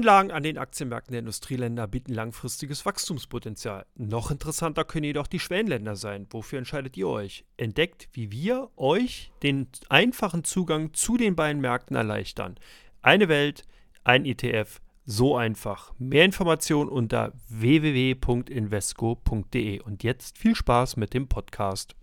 Anlagen an den Aktienmärkten der Industrieländer bieten langfristiges Wachstumspotenzial. Noch interessanter können jedoch die Schwellenländer sein. Wofür entscheidet ihr euch? Entdeckt, wie wir euch den einfachen Zugang zu den beiden Märkten erleichtern. Eine Welt, ein ETF, so einfach. Mehr Informationen unter www.invesco.de. Und jetzt viel Spaß mit dem Podcast.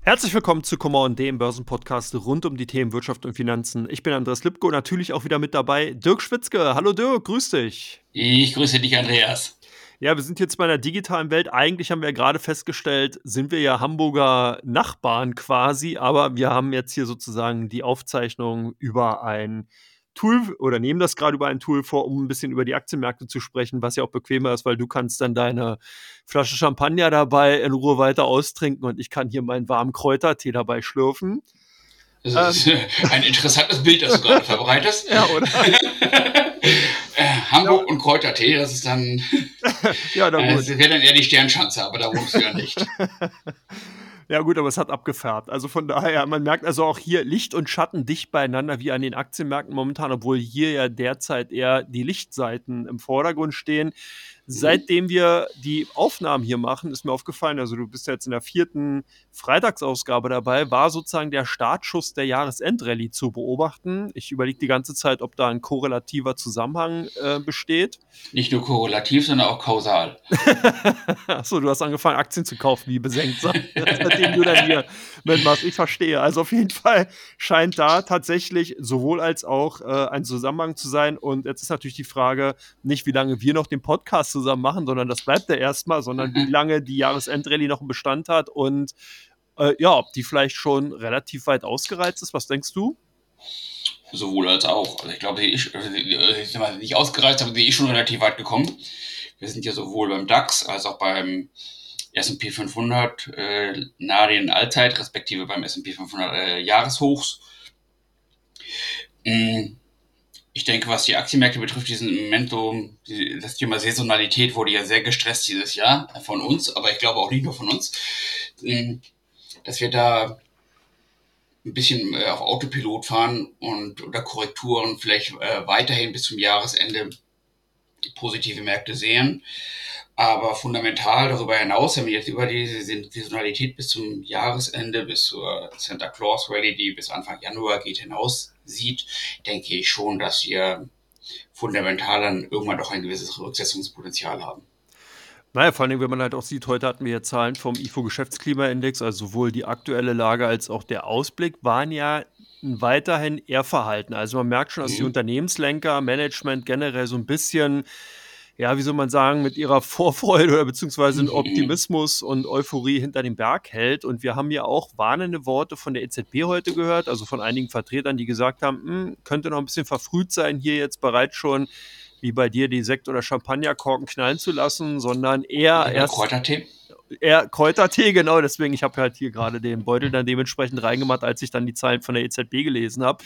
Herzlich willkommen zu Come On, dem Börsenpodcast rund um die Themen Wirtschaft und Finanzen. Ich bin Andreas Lipko, natürlich auch wieder mit dabei Dirk Schwitzke. Hallo Dirk, grüß dich. Ich grüße dich, Andreas. Ja, wir sind jetzt bei einer digitalen Welt. Eigentlich haben wir ja gerade festgestellt, sind wir ja Hamburger Nachbarn quasi, aber wir haben jetzt hier sozusagen die Aufzeichnung über ein Tool oder nehmen das gerade über ein Tool vor, um ein bisschen über die Aktienmärkte zu sprechen, was ja auch bequemer ist, weil du kannst dann deine Flasche Champagner dabei in Ruhe weiter austrinken und ich kann hier meinen warmen Kräutertee dabei schlürfen. Das ist ähm. ein interessantes Bild, das du gerade verbreitest. Ja, oder? äh, Hamburg ja. und Kräutertee, das ist dann. ja, da äh, das wäre dann eher die Sternschanze, aber da wohnst du ja nicht. Ja, gut, aber es hat abgefärbt. Also von daher, man merkt also auch hier Licht und Schatten dicht beieinander, wie an den Aktienmärkten momentan, obwohl hier ja derzeit eher die Lichtseiten im Vordergrund stehen. Seitdem wir die Aufnahmen hier machen, ist mir aufgefallen, also du bist jetzt in der vierten Freitagsausgabe dabei, war sozusagen der Startschuss der Jahresendrallye zu beobachten. Ich überlege die ganze Zeit, ob da ein korrelativer Zusammenhang äh, besteht. Nicht nur korrelativ, sondern auch kausal. Achso, du hast angefangen, Aktien zu kaufen, wie besenkt, seitdem du dann hier mitmachst. Ich verstehe. Also auf jeden Fall scheint da tatsächlich sowohl als auch äh, ein Zusammenhang zu sein. Und jetzt ist natürlich die Frage, nicht wie lange wir noch den Podcast zusammen machen, sondern das bleibt ja erstmal, sondern wie mhm. lange die Jahresendrallye noch einen Bestand hat und äh, ja, ob die vielleicht schon relativ weit ausgereizt ist. Was denkst du? Sowohl als auch. Also ich glaube, die ist, also mal, nicht ausgereizt, aber die ist schon relativ weit gekommen. Wir sind ja sowohl beim DAX als auch beim S&P 500 äh, nahe den Allzeit, respektive beim S&P 500 äh, Jahreshochs. Mm, ich denke, was die Aktienmärkte betrifft, diesen Moment so, das Thema Saisonalität wurde ja sehr gestresst dieses Jahr von uns, aber ich glaube auch nicht nur von uns, ähm, dass wir da ein bisschen äh, auf Autopilot fahren und oder Korrekturen vielleicht äh, weiterhin bis zum Jahresende positive Märkte sehen. Aber fundamental darüber hinaus, wenn wir jetzt über diese Saisonalität bis zum Jahresende, bis zur Santa Claus Rally, die bis Anfang Januar geht, hinaus sieht, denke ich schon, dass wir fundamental dann irgendwann doch ein gewisses Rücksetzungspotenzial haben. Naja, vor allem, wenn man halt auch sieht, heute hatten wir ja Zahlen vom IFO-Geschäftsklimaindex, also sowohl die aktuelle Lage als auch der Ausblick waren ja weiterhin eher verhalten. Also man merkt schon, dass die mhm. Unternehmenslenker, Management generell so ein bisschen ja, wie soll man sagen, mit ihrer Vorfreude oder beziehungsweise mhm. Optimismus und Euphorie hinter dem Berg hält. Und wir haben ja auch warnende Worte von der EZB heute gehört, also von einigen Vertretern, die gesagt haben, hm, könnte noch ein bisschen verfrüht sein, hier jetzt bereits schon wie bei dir die Sekt- oder Champagnerkorken knallen zu lassen, sondern eher ja, erst Kräutertee. Eher Kräutertee, genau. Deswegen, ich habe halt hier gerade den Beutel dann dementsprechend reingemacht, als ich dann die Zahlen von der EZB gelesen habe,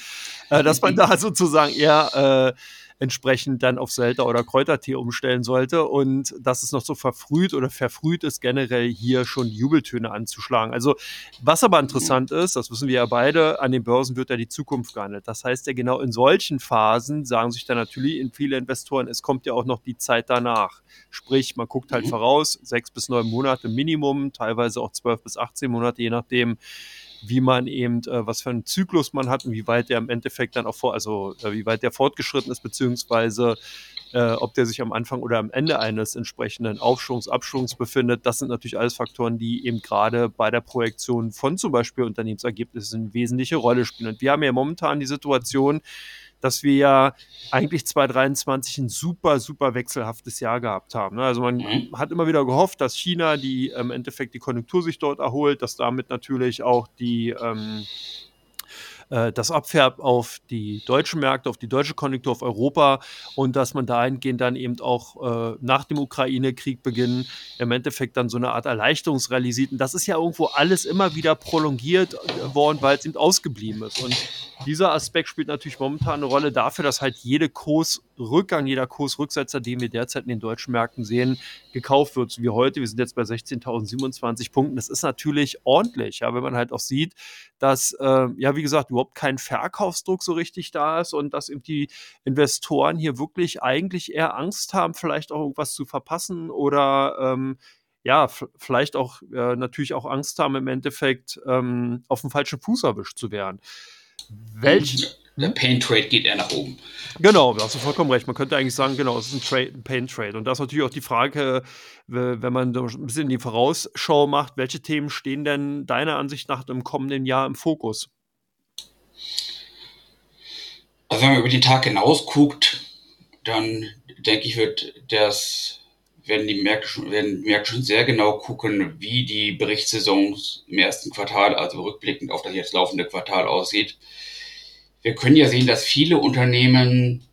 äh, dass man da sozusagen eher äh, entsprechend dann auf Selter oder Kräutertee umstellen sollte und dass es noch so verfrüht oder verfrüht ist, generell hier schon Jubeltöne anzuschlagen. Also was aber interessant ist, das wissen wir ja beide, an den Börsen wird ja die Zukunft gehandelt. Das heißt ja genau in solchen Phasen sagen sich dann natürlich in viele Investoren, es kommt ja auch noch die Zeit danach. Sprich, man guckt halt mhm. voraus, sechs bis neun Monate Minimum, teilweise auch zwölf bis 18 Monate, je nachdem, wie man eben, äh, was für einen Zyklus man hat und wie weit der im Endeffekt dann auch vor, also äh, wie weit der fortgeschritten ist, beziehungsweise äh, ob der sich am Anfang oder am Ende eines entsprechenden Aufschwungs, Abschwungs befindet. Das sind natürlich alles Faktoren, die eben gerade bei der Projektion von zum Beispiel Unternehmensergebnissen eine wesentliche Rolle spielen. Und wir haben ja momentan die Situation, dass wir ja eigentlich 2023 ein super, super wechselhaftes Jahr gehabt haben. Ne? Also man mhm. hat immer wieder gehofft, dass China die im Endeffekt die Konjunktur sich dort erholt, dass damit natürlich auch die ähm, äh, das abfärbt auf die deutschen Märkte, auf die deutsche Konjunktur, auf Europa und dass man dahingehend dann eben auch äh, nach dem Ukraine-Krieg beginnen, im Endeffekt dann so eine Art Erleichterungsrallye sieht. Und das ist ja irgendwo alles immer wieder prolongiert äh, worden, weil es eben ausgeblieben ist. Und dieser Aspekt spielt natürlich momentan eine Rolle dafür, dass halt jede Kurs- Rückgang, jeder Kursrücksetzer, den wir derzeit in den deutschen Märkten sehen, gekauft wird, so wie heute. Wir sind jetzt bei 16.027 Punkten. Das ist natürlich ordentlich, ja, wenn man halt auch sieht, dass, äh, ja, wie gesagt, überhaupt kein Verkaufsdruck so richtig da ist und dass eben die Investoren hier wirklich eigentlich eher Angst haben, vielleicht auch irgendwas zu verpassen oder ähm, ja, vielleicht auch äh, natürlich auch Angst haben, im Endeffekt ähm, auf dem falschen Fuß erwischt zu werden. Welch, der Pain Trade geht eher nach oben. Genau, da hast du vollkommen recht. Man könnte eigentlich sagen, genau, es ist ein, Trade, ein Pain Trade. Und das ist natürlich auch die Frage, wenn man ein bisschen die Vorausschau macht, welche Themen stehen denn deiner Ansicht nach im kommenden Jahr im Fokus? Also wenn man über den Tag hinaus guckt, dann denke ich, wird das werden die Märkte schon, werden die Märkte schon sehr genau gucken, wie die Berichtssaison im ersten Quartal, also rückblickend auf das jetzt laufende Quartal aussieht. Wir können ja sehen, dass viele Unternehmen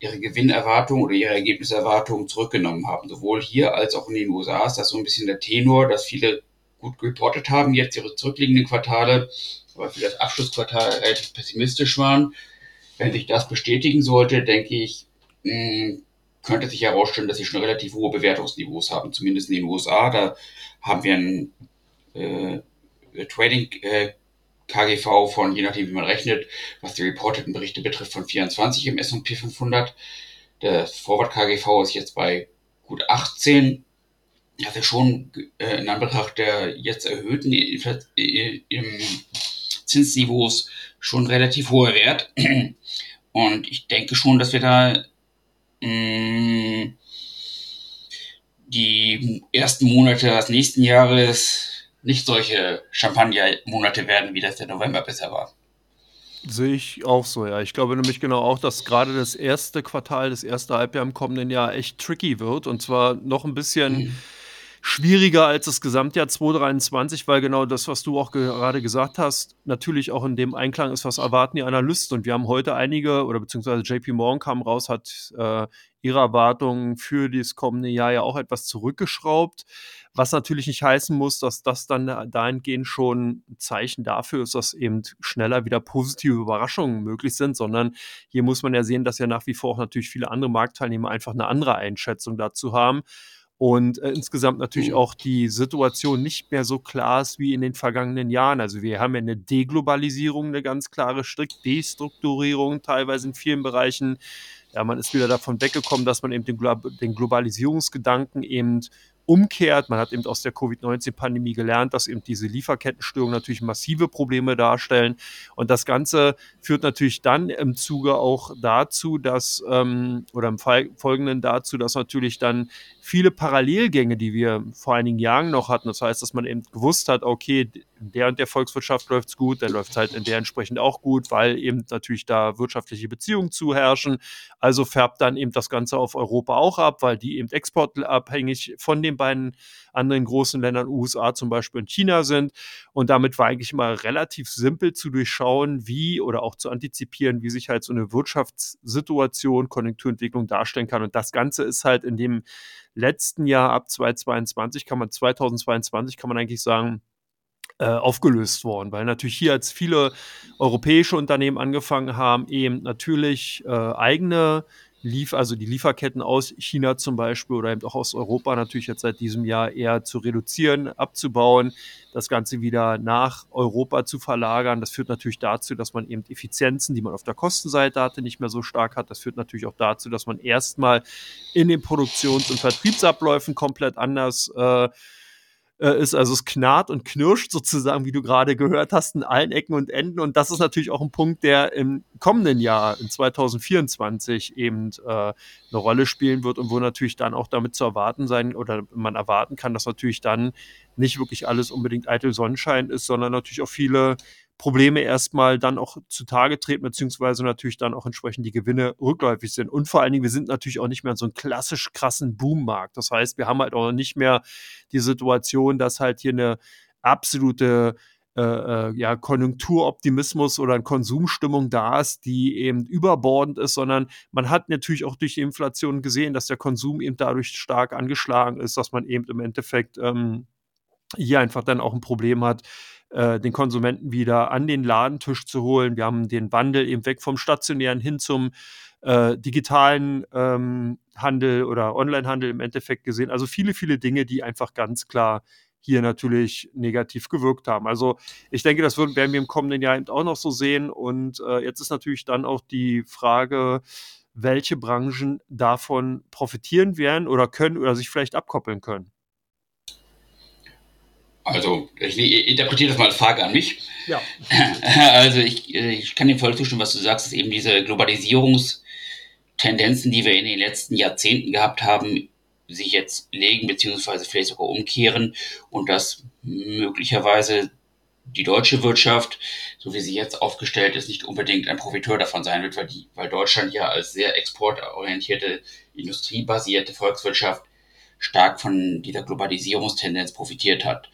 ihre Gewinnerwartungen oder ihre Ergebniserwartungen zurückgenommen haben. Sowohl hier als auch in den USA ist das so ein bisschen der Tenor, dass viele gut reportet haben, jetzt ihre zurückliegenden Quartale, aber für das Abschlussquartal relativ pessimistisch waren. Wenn sich das bestätigen sollte, denke ich, hm, könnte sich herausstellen, dass sie schon relativ hohe Bewertungsniveaus haben, zumindest in den USA. Da haben wir ein äh, Trading äh, KGV von, je nachdem wie man rechnet, was die reporteten Berichte betrifft, von 24 im S&P 500. Der Forward KGV ist jetzt bei gut 18. Das ist schon äh, in Anbetracht der jetzt erhöhten äh, im Zinsniveaus schon relativ hoher Wert. Und ich denke schon, dass wir da mh, die ersten Monate des nächsten Jahres nicht solche Champagner-Monate werden, wie das der November bisher war. Sehe ich auch so, ja. Ich glaube nämlich genau auch, dass gerade das erste Quartal, das erste Halbjahr im kommenden Jahr echt tricky wird. Und zwar noch ein bisschen mhm. schwieriger als das Gesamtjahr 2023, weil genau das, was du auch gerade gesagt hast, natürlich auch in dem Einklang ist, was erwarten die Analysten. Und wir haben heute einige, oder beziehungsweise JP Morgan kam raus, hat äh, ihre Erwartungen für das kommende Jahr ja auch etwas zurückgeschraubt. Was natürlich nicht heißen muss, dass das dann dahingehend schon ein Zeichen dafür ist, dass eben schneller wieder positive Überraschungen möglich sind, sondern hier muss man ja sehen, dass ja nach wie vor auch natürlich viele andere Marktteilnehmer einfach eine andere Einschätzung dazu haben und äh, insgesamt natürlich mhm. auch die Situation nicht mehr so klar ist wie in den vergangenen Jahren. Also wir haben ja eine Deglobalisierung, eine ganz klare strikt Destrukturierung teilweise in vielen Bereichen. Ja, man ist wieder davon weggekommen, dass man eben den, Glo den Globalisierungsgedanken eben umkehrt. Man hat eben aus der Covid-19-Pandemie gelernt, dass eben diese Lieferkettenstörungen natürlich massive Probleme darstellen. Und das Ganze führt natürlich dann im Zuge auch dazu, dass, ähm, oder im Folgenden dazu, dass natürlich dann viele Parallelgänge, die wir vor einigen Jahren noch hatten, das heißt, dass man eben gewusst hat, okay, in der und der Volkswirtschaft läuft es gut, dann läuft es halt in der entsprechend auch gut, weil eben natürlich da wirtschaftliche Beziehungen zuherrschen. Also färbt dann eben das Ganze auf Europa auch ab, weil die eben exportabhängig von den beiden anderen großen Ländern, USA zum Beispiel und China sind. Und damit war eigentlich mal relativ simpel zu durchschauen, wie oder auch zu antizipieren, wie sich halt so eine Wirtschaftssituation, Konjunkturentwicklung darstellen kann. Und das Ganze ist halt in dem letzten Jahr ab 2022 kann man 2022 kann man eigentlich sagen, aufgelöst worden, weil natürlich hier als viele europäische Unternehmen angefangen haben, eben natürlich äh, eigene lief, also die Lieferketten aus China zum Beispiel oder eben auch aus Europa natürlich jetzt seit diesem Jahr eher zu reduzieren, abzubauen, das Ganze wieder nach Europa zu verlagern. Das führt natürlich dazu, dass man eben Effizienzen, die man auf der Kostenseite hatte, nicht mehr so stark hat. Das führt natürlich auch dazu, dass man erstmal in den Produktions- und Vertriebsabläufen komplett anders äh, äh, ist. Also es knarrt und knirscht sozusagen, wie du gerade gehört hast, in allen Ecken und Enden. Und das ist natürlich auch ein Punkt, der im kommenden Jahr, in 2024, eben äh, eine Rolle spielen wird und wo natürlich dann auch damit zu erwarten sein oder man erwarten kann, dass natürlich dann nicht wirklich alles unbedingt eitel Sonnenschein ist, sondern natürlich auch viele Probleme erstmal dann auch zutage treten, beziehungsweise natürlich dann auch entsprechend die Gewinne rückläufig sind. Und vor allen Dingen, wir sind natürlich auch nicht mehr in so einem klassisch krassen Boommarkt. Das heißt, wir haben halt auch nicht mehr die Situation, dass halt hier eine absolute äh, äh, ja, Konjunkturoptimismus oder eine Konsumstimmung da ist, die eben überbordend ist, sondern man hat natürlich auch durch die Inflation gesehen, dass der Konsum eben dadurch stark angeschlagen ist, dass man eben im Endeffekt ähm, hier einfach dann auch ein Problem hat, äh, den Konsumenten wieder an den Ladentisch zu holen. Wir haben den Wandel eben weg vom stationären hin zum äh, digitalen ähm, Handel oder Onlinehandel im Endeffekt gesehen. Also viele, viele Dinge, die einfach ganz klar hier natürlich negativ gewirkt haben. Also ich denke, das werden wir im kommenden Jahr eben auch noch so sehen. Und äh, jetzt ist natürlich dann auch die Frage, welche Branchen davon profitieren werden oder können oder sich vielleicht abkoppeln können. Also, ich interpretiere das mal als Frage an mich. Ja. Also, ich, ich kann dem voll zustimmen, was du sagst, dass eben diese Globalisierungstendenzen, die wir in den letzten Jahrzehnten gehabt haben, sich jetzt legen, beziehungsweise vielleicht sogar umkehren und dass möglicherweise die deutsche Wirtschaft, so wie sie jetzt aufgestellt ist, nicht unbedingt ein Profiteur davon sein wird, weil, die, weil Deutschland ja als sehr exportorientierte, industriebasierte Volkswirtschaft stark von dieser Globalisierungstendenz profitiert hat.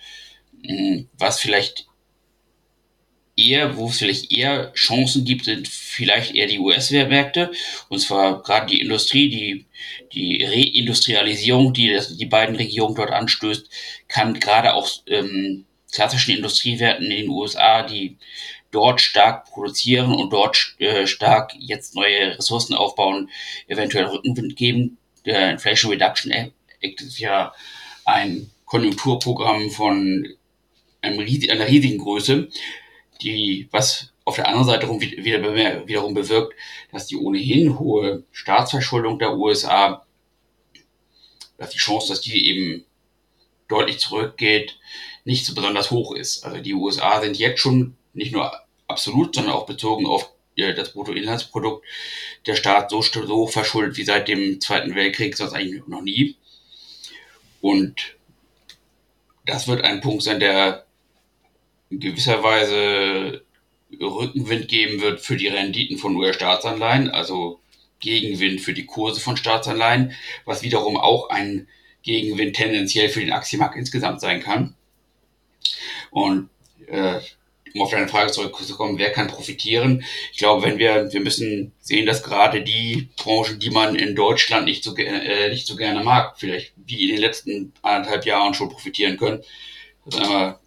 Hm, was vielleicht eher, wo es vielleicht eher Chancen gibt, sind vielleicht eher die US-Märkte. Und zwar gerade die Industrie, die, die Reindustrialisierung, die das, die beiden Regierungen dort anstößt, kann gerade auch ähm, klassischen Industriewerten in den USA, die dort stark produzieren und dort äh, stark jetzt neue Ressourcen aufbauen, eventuell Rückenwind geben. Der Inflation Reduction Act ist ja ein Konjunkturprogramm von einer riesigen Größe, die, was auf der anderen Seite wieder, wiederum bewirkt, dass die ohnehin hohe Staatsverschuldung der USA, dass die Chance, dass die eben deutlich zurückgeht, nicht so besonders hoch ist. Also die USA sind jetzt schon nicht nur absolut, sondern auch bezogen auf äh, das Bruttoinlandsprodukt der Staat so, so hoch verschuldet wie seit dem Zweiten Weltkrieg, sonst eigentlich noch nie. Und das wird ein Punkt sein, der in gewisser Weise Rückenwind geben wird für die Renditen von US-Staatsanleihen, also Gegenwind für die Kurse von Staatsanleihen, was wiederum auch ein Gegenwind tendenziell für den Aktienmarkt insgesamt sein kann. Und äh, um auf deine Frage zurückzukommen, wer kann profitieren? Ich glaube, wenn wir, wir müssen sehen, dass gerade die Branchen, die man in Deutschland nicht so, äh, nicht so gerne mag, vielleicht wie in den letzten anderthalb Jahren schon profitieren können. Ist einmal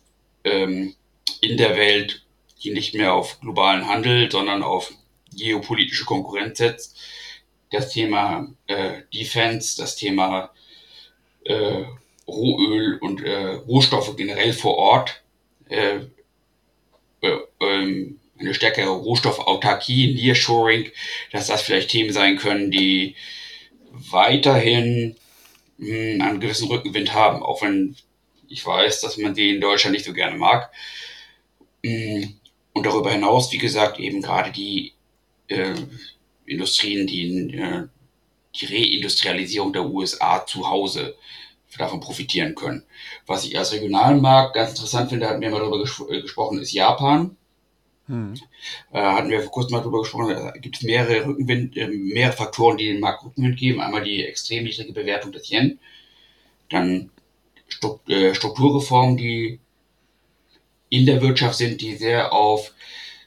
ähm, in der Welt, die nicht mehr auf globalen Handel, sondern auf geopolitische Konkurrenz setzt. Das Thema äh, Defense, das Thema äh, Rohöl und äh, Rohstoffe generell vor Ort, äh, ähm, eine stärkere Rohstoffautarkie, Nearshoring, dass das vielleicht Themen sein können, die weiterhin mh, hm, einen gewissen Rückenwind haben, auch wenn ich weiß, dass man die in Deutschland nicht so gerne mag. Hm, und darüber hinaus, wie gesagt, eben gerade die äh, Industrien, die äh, die Reindustrialisierung der USA zu Hause davon profitieren können. Was ich als regionalen Markt ganz interessant finde, hatten wir mal darüber ges äh, gesprochen, ist Japan. Hm. Äh, hatten wir vor kurzem mal darüber gesprochen, da gibt es mehrere Rückenwind, äh, mehrere Faktoren, die den Markt Rückenwind geben. Einmal die extrem niedrige Bewertung des Yen, dann Strukturreformen, die in der Wirtschaft sind, die sehr auf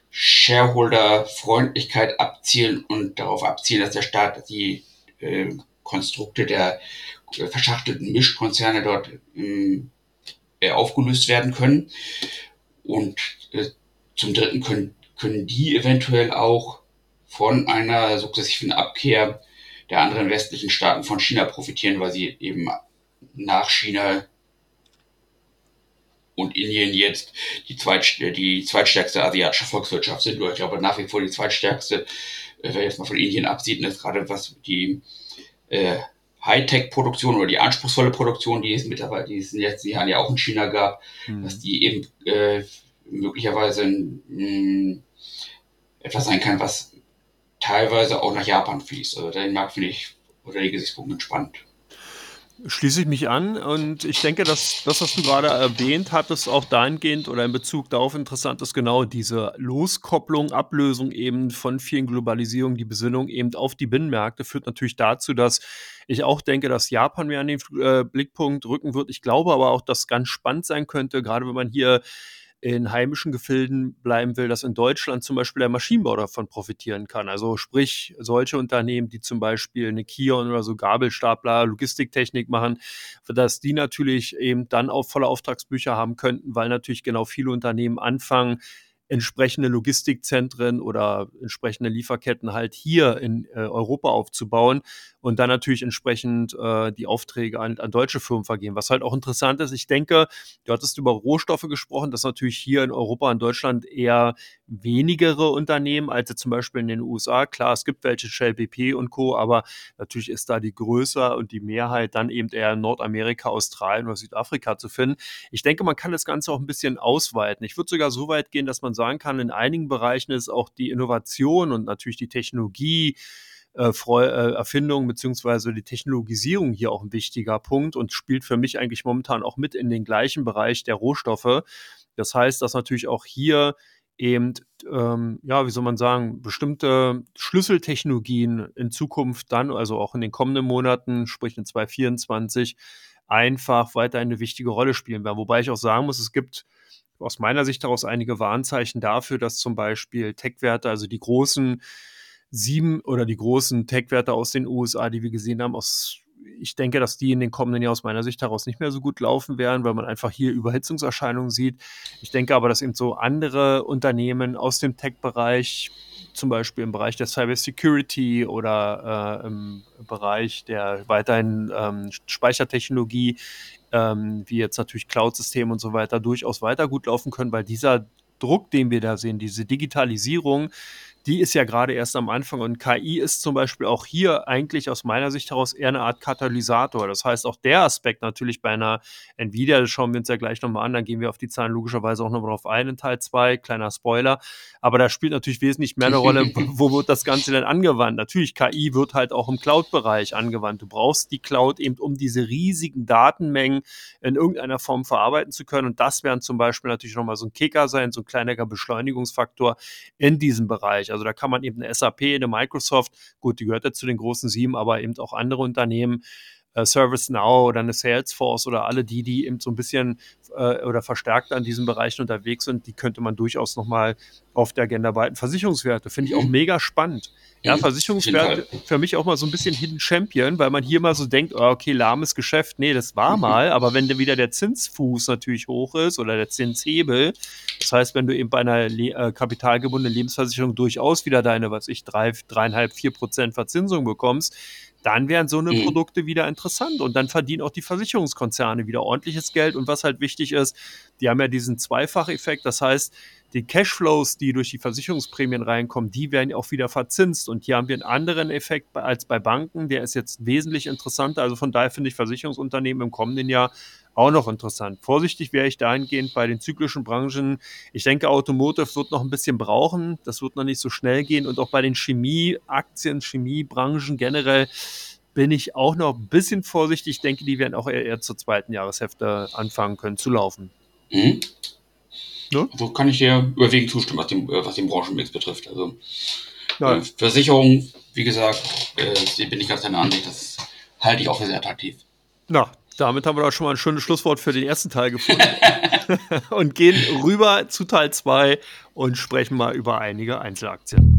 Shareholder-Freundlichkeit abzielen und darauf abzielen, dass der Staat die äh, Konstrukte der verschachtelten Mischkonzerne dort ähm, äh, aufgelöst werden können. Und äh, zum Dritten können, können die eventuell auch von einer sukzessiven Abkehr der anderen westlichen Staaten von China profitieren, weil sie eben nach China und Indien jetzt die, zweit, die zweitstärkste asiatische Volkswirtschaft sind. Oder ich glaube nach wie vor die zweitstärkste, äh, wer jetzt mal von Indien absieht, ist gerade was die äh, Hightech-Produktion oder die anspruchsvolle Produktion, die es mittlerweile, die es in den letzten Jahren ja auch in China gab, mhm. dass die eben äh, möglicherweise mh, etwas sein kann, was teilweise auch nach Japan fließt. Also den Markt finde ich oder die Gesichtspunkte spannend. Schließe ich mich an und ich denke, dass das, was du gerade erwähnt hattest, auch dahingehend oder in Bezug darauf interessant ist, genau diese Loskopplung, Ablösung eben von vielen Globalisierungen, die Besinnung eben auf die Binnenmärkte führt natürlich dazu, dass ich auch denke, dass Japan mir an den äh, Blickpunkt rücken wird. Ich glaube aber auch, dass ganz spannend sein könnte, gerade wenn man hier in heimischen Gefilden bleiben will, dass in Deutschland zum Beispiel der Maschinenbau davon profitieren kann. Also sprich, solche Unternehmen, die zum Beispiel eine Kion oder so Gabelstapler, Logistiktechnik machen, dass die natürlich eben dann auch volle Auftragsbücher haben könnten, weil natürlich genau viele Unternehmen anfangen, entsprechende Logistikzentren oder entsprechende Lieferketten halt hier in äh, Europa aufzubauen und dann natürlich entsprechend äh, die Aufträge an, an deutsche Firmen vergeben. Was halt auch interessant ist, ich denke, du hattest über Rohstoffe gesprochen, dass natürlich hier in Europa und Deutschland eher wenigere Unternehmen als zum Beispiel in den USA. Klar, es gibt welche Shell BP und Co., aber natürlich ist da die Größe und die Mehrheit dann eben eher in Nordamerika, Australien oder Südafrika zu finden. Ich denke, man kann das Ganze auch ein bisschen ausweiten. Ich würde sogar so weit gehen, dass man sagen kann, in einigen Bereichen ist auch die Innovation und natürlich die Technologie, äh, äh, Erfindung beziehungsweise die Technologisierung hier auch ein wichtiger Punkt und spielt für mich eigentlich momentan auch mit in den gleichen Bereich der Rohstoffe. Das heißt, dass natürlich auch hier eben, ähm, ja, wie soll man sagen, bestimmte Schlüsseltechnologien in Zukunft dann, also auch in den kommenden Monaten, sprich in 2024, einfach weiter eine wichtige Rolle spielen werden. Wobei ich auch sagen muss, es gibt aus meiner Sicht daraus einige Warnzeichen dafür, dass zum Beispiel Tech-Werte, also die großen sieben oder die großen Tech-Werte aus den USA, die wir gesehen haben, aus ich denke, dass die in den kommenden Jahren aus meiner Sicht heraus nicht mehr so gut laufen werden, weil man einfach hier Überhitzungserscheinungen sieht. Ich denke aber, dass eben so andere Unternehmen aus dem Tech-Bereich, zum Beispiel im Bereich der Cybersecurity oder äh, im Bereich der weiterhin ähm, Speichertechnologie, ähm, wie jetzt natürlich Cloud-Systeme und so weiter, durchaus weiter gut laufen können, weil dieser Druck, den wir da sehen, diese Digitalisierung, die ist ja gerade erst am Anfang und KI ist zum Beispiel auch hier eigentlich aus meiner Sicht heraus eher eine Art Katalysator. Das heißt, auch der Aspekt natürlich bei einer Nvidia, das schauen wir uns ja gleich nochmal an, dann gehen wir auf die Zahlen logischerweise auch nochmal drauf ein in Teil 2, kleiner Spoiler. Aber da spielt natürlich wesentlich mehr eine Rolle, wo wird das Ganze denn angewandt? Natürlich, KI wird halt auch im Cloud-Bereich angewandt. Du brauchst die Cloud eben, um diese riesigen Datenmengen in irgendeiner Form verarbeiten zu können. Und das wären zum Beispiel natürlich nochmal so ein Kicker sein, so ein kleiner Beschleunigungsfaktor in diesem Bereich. Also da kann man eben eine SAP, eine Microsoft, gut, die gehört ja zu den großen sieben, aber eben auch andere Unternehmen, äh, ServiceNow oder eine Salesforce oder alle die, die eben so ein bisschen äh, oder verstärkt an diesen Bereichen unterwegs sind, die könnte man durchaus nochmal auf der Agenda behalten. Versicherungswerte finde ich auch mhm. mega spannend. Ja, mhm. Versicherungswerte für mich auch mal so ein bisschen Hidden Champion, weil man hier mal so denkt, oh, okay, lahmes Geschäft. Nee, das war mhm. mal, aber wenn wieder der Zinsfuß natürlich hoch ist oder der Zinshebel, das heißt, wenn du eben bei einer Le äh, kapitalgebundenen Lebensversicherung durchaus wieder deine, was ich, drei, dreieinhalb, vier Prozent Verzinsung bekommst, dann wären so eine mhm. Produkte wieder interessant und dann verdienen auch die Versicherungskonzerne wieder ordentliches Geld. Und was halt wichtig ist, die haben ja diesen Zweifacheffekt. Das heißt, die Cashflows, die durch die Versicherungsprämien reinkommen, die werden auch wieder verzinst. Und hier haben wir einen anderen Effekt als bei Banken. Der ist jetzt wesentlich interessanter. Also von daher finde ich Versicherungsunternehmen im kommenden Jahr auch noch interessant. Vorsichtig wäre ich dahingehend bei den zyklischen Branchen. Ich denke, Automotive wird noch ein bisschen brauchen. Das wird noch nicht so schnell gehen. Und auch bei den Chemieaktien, Chemiebranchen generell bin ich auch noch ein bisschen vorsichtig. Ich denke, die werden auch eher, eher zur zweiten Jahreshälfte anfangen können zu laufen. Mhm. Ne? Also kann ich dir überwiegend zustimmen, was den, was den Branchenmix betrifft. Also äh, Versicherung, wie gesagt, äh, bin ich ganz deiner Ansicht, das halte ich auch für sehr attraktiv. Na, damit haben wir doch schon mal ein schönes Schlusswort für den ersten Teil gefunden. und gehen rüber zu Teil 2 und sprechen mal über einige Einzelaktien.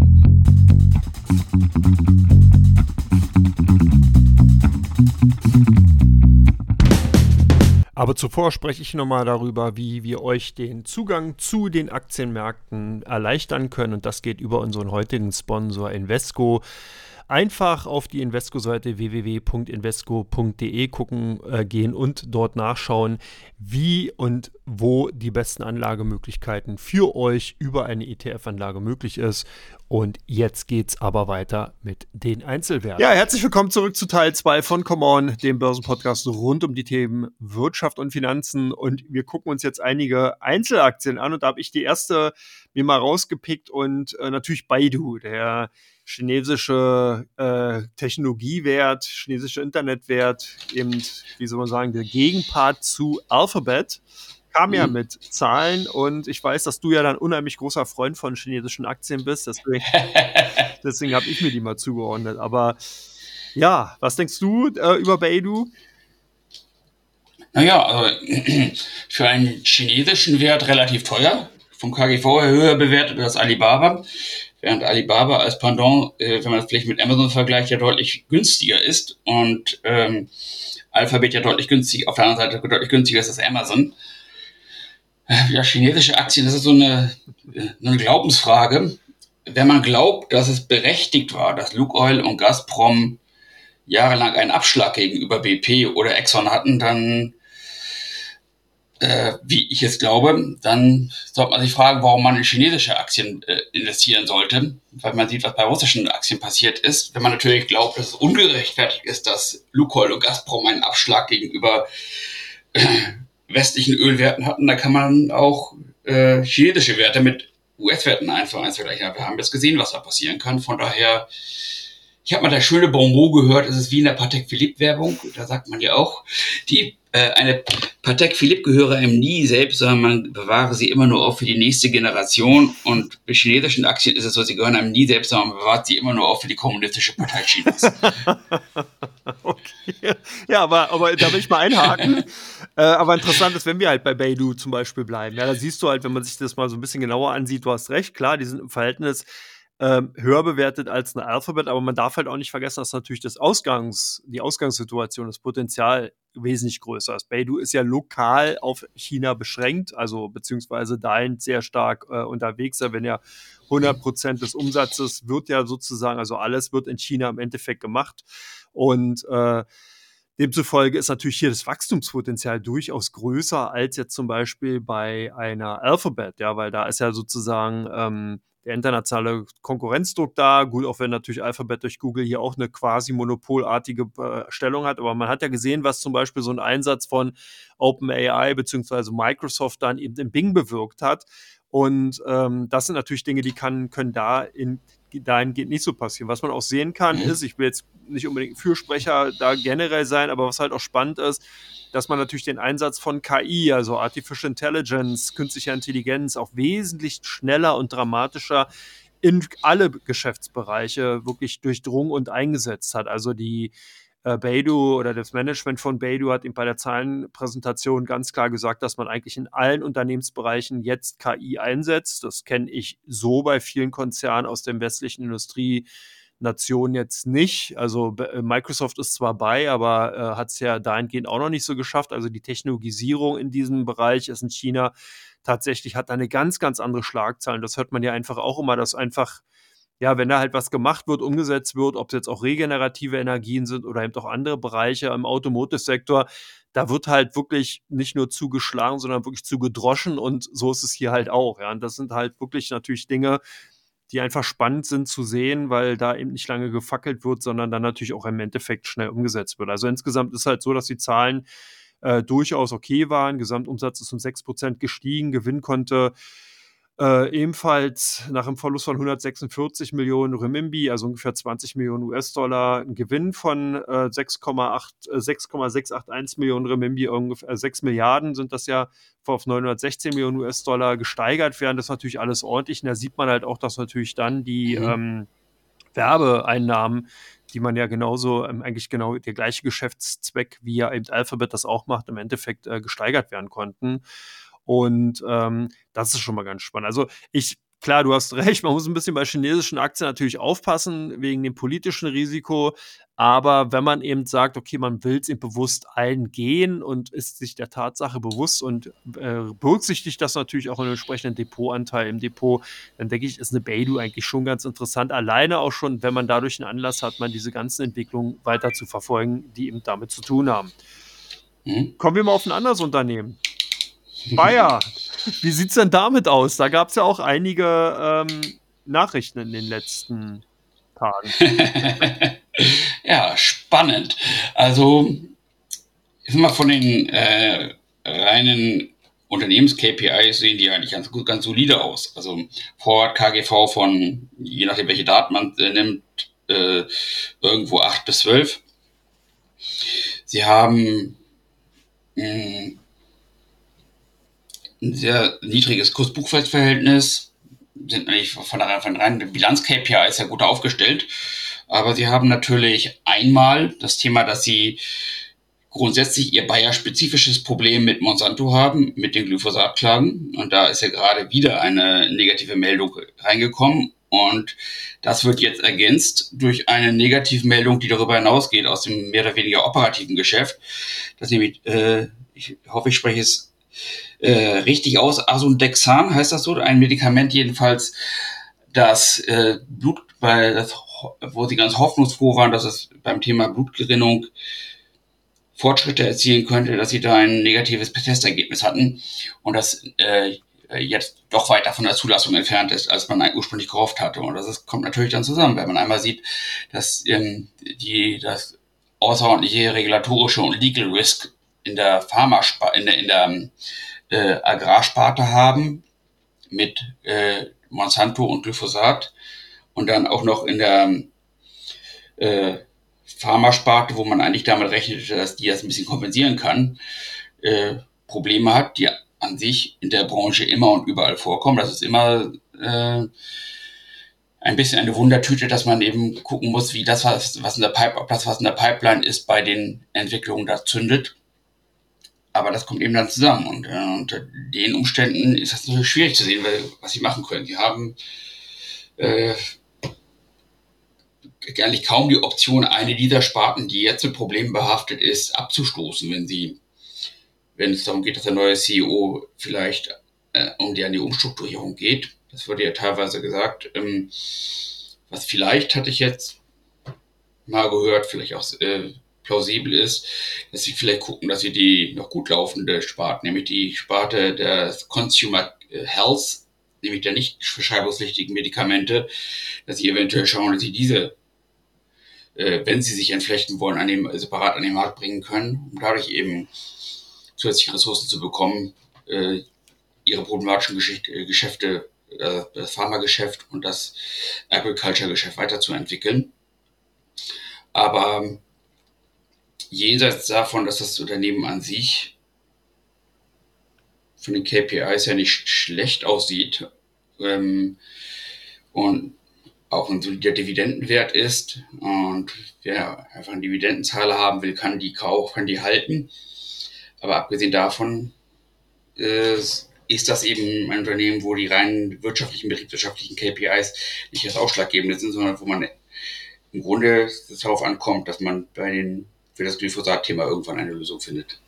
Aber zuvor spreche ich nochmal darüber, wie wir euch den Zugang zu den Aktienmärkten erleichtern können. Und das geht über unseren heutigen Sponsor Invesco einfach auf die Invesco-Seite www.invesco.de gucken, äh, gehen und dort nachschauen, wie und wo die besten Anlagemöglichkeiten für euch über eine ETF-Anlage möglich ist. Und jetzt geht's aber weiter mit den Einzelwerten. Ja, herzlich willkommen zurück zu Teil 2 von Come On, dem Börsenpodcast rund um die Themen Wirtschaft und Finanzen. Und wir gucken uns jetzt einige Einzelaktien an. Und da habe ich die erste mir mal rausgepickt und äh, natürlich Baidu, der chinesische äh, Technologiewert, chinesische Internetwert, eben, wie soll man sagen, der Gegenpart zu Alphabet, kam ja mhm. mit Zahlen und ich weiß, dass du ja dann unheimlich großer Freund von chinesischen Aktien bist, deswegen, deswegen habe ich mir die mal zugeordnet. Aber ja, was denkst du äh, über Baidu? Naja, also für einen chinesischen Wert relativ teuer, vom KGV her höher bewertet als Alibaba während Alibaba als Pendant, äh, wenn man das vielleicht mit Amazon vergleicht, ja deutlich günstiger ist und ähm, Alphabet ja deutlich günstiger, auf der anderen Seite deutlich günstiger ist als Amazon. Äh, ja, chinesische Aktien, das ist so eine eine Glaubensfrage. Wenn man glaubt, dass es berechtigt war, dass Lukoil und Gazprom jahrelang einen Abschlag gegenüber BP oder Exxon hatten, dann, äh, wie ich es glaube, dann sollte man sich fragen, warum man in chinesische Aktien äh, investieren sollte, weil man sieht, was bei russischen Aktien passiert ist. Wenn man natürlich glaubt, dass es ungerechtfertigt ist, dass Lukoil und Gazprom einen Abschlag gegenüber äh, westlichen Ölwerten hatten, da kann man auch äh, chinesische Werte mit US-Werten einfach eins vergleichen. Wir haben jetzt gesehen, was da passieren kann. Von daher ich habe mal das schöne Bonbon gehört, es ist wie in der Patek Philippe Werbung, da sagt man ja auch, die, äh, eine Patek Philippe gehöre einem nie selbst, sondern man bewahre sie immer nur auf für die nächste Generation und bei chinesischen Aktien ist es so, sie gehören einem nie selbst, sondern man bewahrt sie immer nur auf für die kommunistische Partei Chinas. okay. Ja, aber, aber da will ich mal einhaken. äh, aber interessant ist, wenn wir halt bei Beidou zum Beispiel bleiben. Ja, da siehst du halt, wenn man sich das mal so ein bisschen genauer ansieht, du hast recht, klar, die sind im Verhältnis ähm, höher bewertet als eine Alphabet, aber man darf halt auch nicht vergessen, dass natürlich das Ausgangs, die Ausgangssituation, das Potenzial wesentlich größer ist. Beidou ist ja lokal auf China beschränkt, also beziehungsweise dahin sehr stark äh, unterwegs. Wenn ja 100 Prozent des Umsatzes wird ja sozusagen, also alles wird in China im Endeffekt gemacht und äh, Demzufolge ist natürlich hier das Wachstumspotenzial durchaus größer als jetzt zum Beispiel bei einer Alphabet, ja, weil da ist ja sozusagen ähm, der internationale Konkurrenzdruck da. Gut, auch wenn natürlich Alphabet durch Google hier auch eine quasi monopolartige äh, Stellung hat. Aber man hat ja gesehen, was zum Beispiel so ein Einsatz von OpenAI beziehungsweise Microsoft dann eben in Bing bewirkt hat. Und ähm, das sind natürlich Dinge, die kann, können da in dahingehend nicht so passieren. Was man auch sehen kann, mhm. ist, ich will jetzt nicht unbedingt Fürsprecher da generell sein, aber was halt auch spannend ist, dass man natürlich den Einsatz von KI, also Artificial Intelligence, künstlicher Intelligenz, auch wesentlich schneller und dramatischer in alle Geschäftsbereiche wirklich durchdrungen und eingesetzt hat. Also die äh, Beidou oder das Management von Beidou hat ihm bei der Zahlenpräsentation ganz klar gesagt, dass man eigentlich in allen Unternehmensbereichen jetzt KI einsetzt. Das kenne ich so bei vielen Konzernen aus dem westlichen Industrie Nation jetzt nicht. Also äh, Microsoft ist zwar bei, aber äh, hat es ja dahingehend auch noch nicht so geschafft. Also die Technologisierung in diesem Bereich ist in China tatsächlich hat eine ganz, ganz andere Schlagzahl. Und das hört man ja einfach auch immer, dass einfach, ja, wenn da halt was gemacht wird, umgesetzt wird, ob es jetzt auch regenerative Energien sind oder eben auch andere Bereiche im Automotive-Sektor, da wird halt wirklich nicht nur zugeschlagen, sondern wirklich zugedroschen und so ist es hier halt auch. Ja, und das sind halt wirklich natürlich Dinge, die einfach spannend sind zu sehen, weil da eben nicht lange gefackelt wird, sondern dann natürlich auch im Endeffekt schnell umgesetzt wird. Also insgesamt ist halt so, dass die Zahlen äh, durchaus okay waren. Gesamtumsatz ist um 6% gestiegen, Gewinn konnte äh, ebenfalls nach einem Verlust von 146 Millionen Renminbi, also ungefähr 20 Millionen US-Dollar, ein Gewinn von äh, 6,681 äh, Millionen Renminbi, ungefähr 6 äh, Milliarden sind das ja auf 916 Millionen US-Dollar gesteigert werden. Das ist natürlich alles ordentlich. Und da sieht man halt auch, dass natürlich dann die mhm. ähm, Werbeeinnahmen die man ja genauso, ähm, eigentlich genau der gleiche Geschäftszweck, wie ja eben Alphabet das auch macht, im Endeffekt äh, gesteigert werden konnten. Und ähm, das ist schon mal ganz spannend. Also ich, klar, du hast recht, man muss ein bisschen bei chinesischen Aktien natürlich aufpassen, wegen dem politischen Risiko. Aber wenn man eben sagt, okay, man will es eben bewusst allen gehen und ist sich der Tatsache bewusst und äh, berücksichtigt das natürlich auch in einem entsprechenden Depotanteil im Depot, dann denke ich, ist eine Beidou eigentlich schon ganz interessant. Alleine auch schon, wenn man dadurch einen Anlass hat, man diese ganzen Entwicklungen weiter zu verfolgen, die eben damit zu tun haben. Mhm. Kommen wir mal auf ein anderes Unternehmen. Bayer, wie sieht es denn damit aus? Da gab es ja auch einige ähm, Nachrichten in den letzten Tagen. ja, spannend. Also, ich sag mal, von den äh, reinen Unternehmens-KPIs sehen die eigentlich ganz gut, ganz solide aus. Also Vorwärts KGV von, je nachdem welche Daten man äh, nimmt, äh, irgendwo 8 bis 12. Sie haben mh, ein sehr niedriges Kurs-Buchwert-Verhältnis, sind eigentlich von der, von der reinen Bilanz-KPI ist ja gut aufgestellt. Aber sie haben natürlich einmal das Thema, dass sie grundsätzlich ihr Bayer-spezifisches Problem mit Monsanto haben, mit den Glyphosat-Klagen. Und da ist ja gerade wieder eine negative Meldung reingekommen. Und das wird jetzt ergänzt durch eine negative Meldung, die darüber hinausgeht aus dem mehr oder weniger operativen Geschäft. Das nämlich, äh, ich hoffe, ich spreche es äh, richtig aus. Asundexan heißt das so, ein Medikament jedenfalls, das äh, Blut, bei das, wo sie ganz hoffnungsfroh waren, dass es beim Thema Blutgerinnung Fortschritte erzielen könnte, dass sie da ein negatives Testergebnis hatten und das äh, jetzt doch weiter von der Zulassung entfernt ist, als man ursprünglich gehofft hatte. Und das ist, kommt natürlich dann zusammen, wenn man einmal sieht, dass ähm, die das außerordentliche regulatorische und Legal Risk in der Pharmasparte, in der, in der äh, Agrarsparte haben mit äh, Monsanto und Glyphosat und dann auch noch in der äh, Pharmasparte, wo man eigentlich damit rechnete, dass die das ein bisschen kompensieren kann, äh, Probleme hat, die an sich in der Branche immer und überall vorkommen. Das ist immer äh, ein bisschen eine Wundertüte, dass man eben gucken muss, wie das, was, was in der Pipe, ob das, was in der Pipeline ist, bei den Entwicklungen da zündet. Aber das kommt eben dann zusammen. Und äh, unter den Umständen ist das natürlich schwierig zu sehen, weil, was sie machen können. Sie haben äh, eigentlich kaum die Option, eine dieser Sparten, die jetzt mit Problemen behaftet ist, abzustoßen, wenn sie, wenn es darum geht, dass der neue CEO vielleicht äh, um die an die Umstrukturierung geht. Das wurde ja teilweise gesagt. Ähm, was vielleicht hatte ich jetzt mal gehört, vielleicht auch äh, plausibel ist, dass sie vielleicht gucken, dass sie die noch gut laufende Sparte, nämlich die Sparte des Consumer Health, nämlich der nicht verschreibungspflichtigen Medikamente, dass sie eventuell schauen, dass sie diese äh, wenn sie sich entflechten wollen, an dem, separat an den Markt bringen können, um dadurch eben zusätzliche Ressourcen zu bekommen, äh, ihre problematischen Geschicht, äh, Geschäfte, äh, das Pharmageschäft und das Agriculture-Geschäft weiterzuentwickeln. Aber jenseits davon, dass das Unternehmen an sich von den KPIs ja nicht schlecht aussieht ähm, und auch ein solider Dividendenwert ist. Und wer einfach einen Dividendenzahler haben will, kann die kaufen, kann die halten. Aber abgesehen davon äh, ist das eben ein Unternehmen, wo die rein wirtschaftlichen, betriebswirtschaftlichen KPIs nicht das Ausschlaggebende sind, sondern wo man im Grunde darauf ankommt, dass man bei den, für das Glyphosat-Thema irgendwann eine Lösung findet.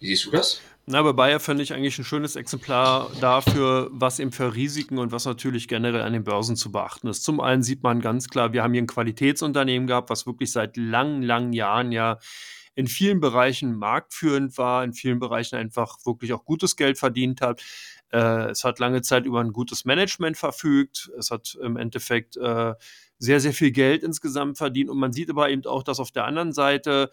Wie siehst du das? Na, bei Bayer finde ich eigentlich ein schönes Exemplar dafür, was eben für Risiken und was natürlich generell an den Börsen zu beachten ist. Zum einen sieht man ganz klar, wir haben hier ein Qualitätsunternehmen gehabt, was wirklich seit langen, langen Jahren ja in vielen Bereichen marktführend war, in vielen Bereichen einfach wirklich auch gutes Geld verdient hat. Äh, es hat lange Zeit über ein gutes Management verfügt. Es hat im Endeffekt äh, sehr, sehr viel Geld insgesamt verdient. Und man sieht aber eben auch, dass auf der anderen Seite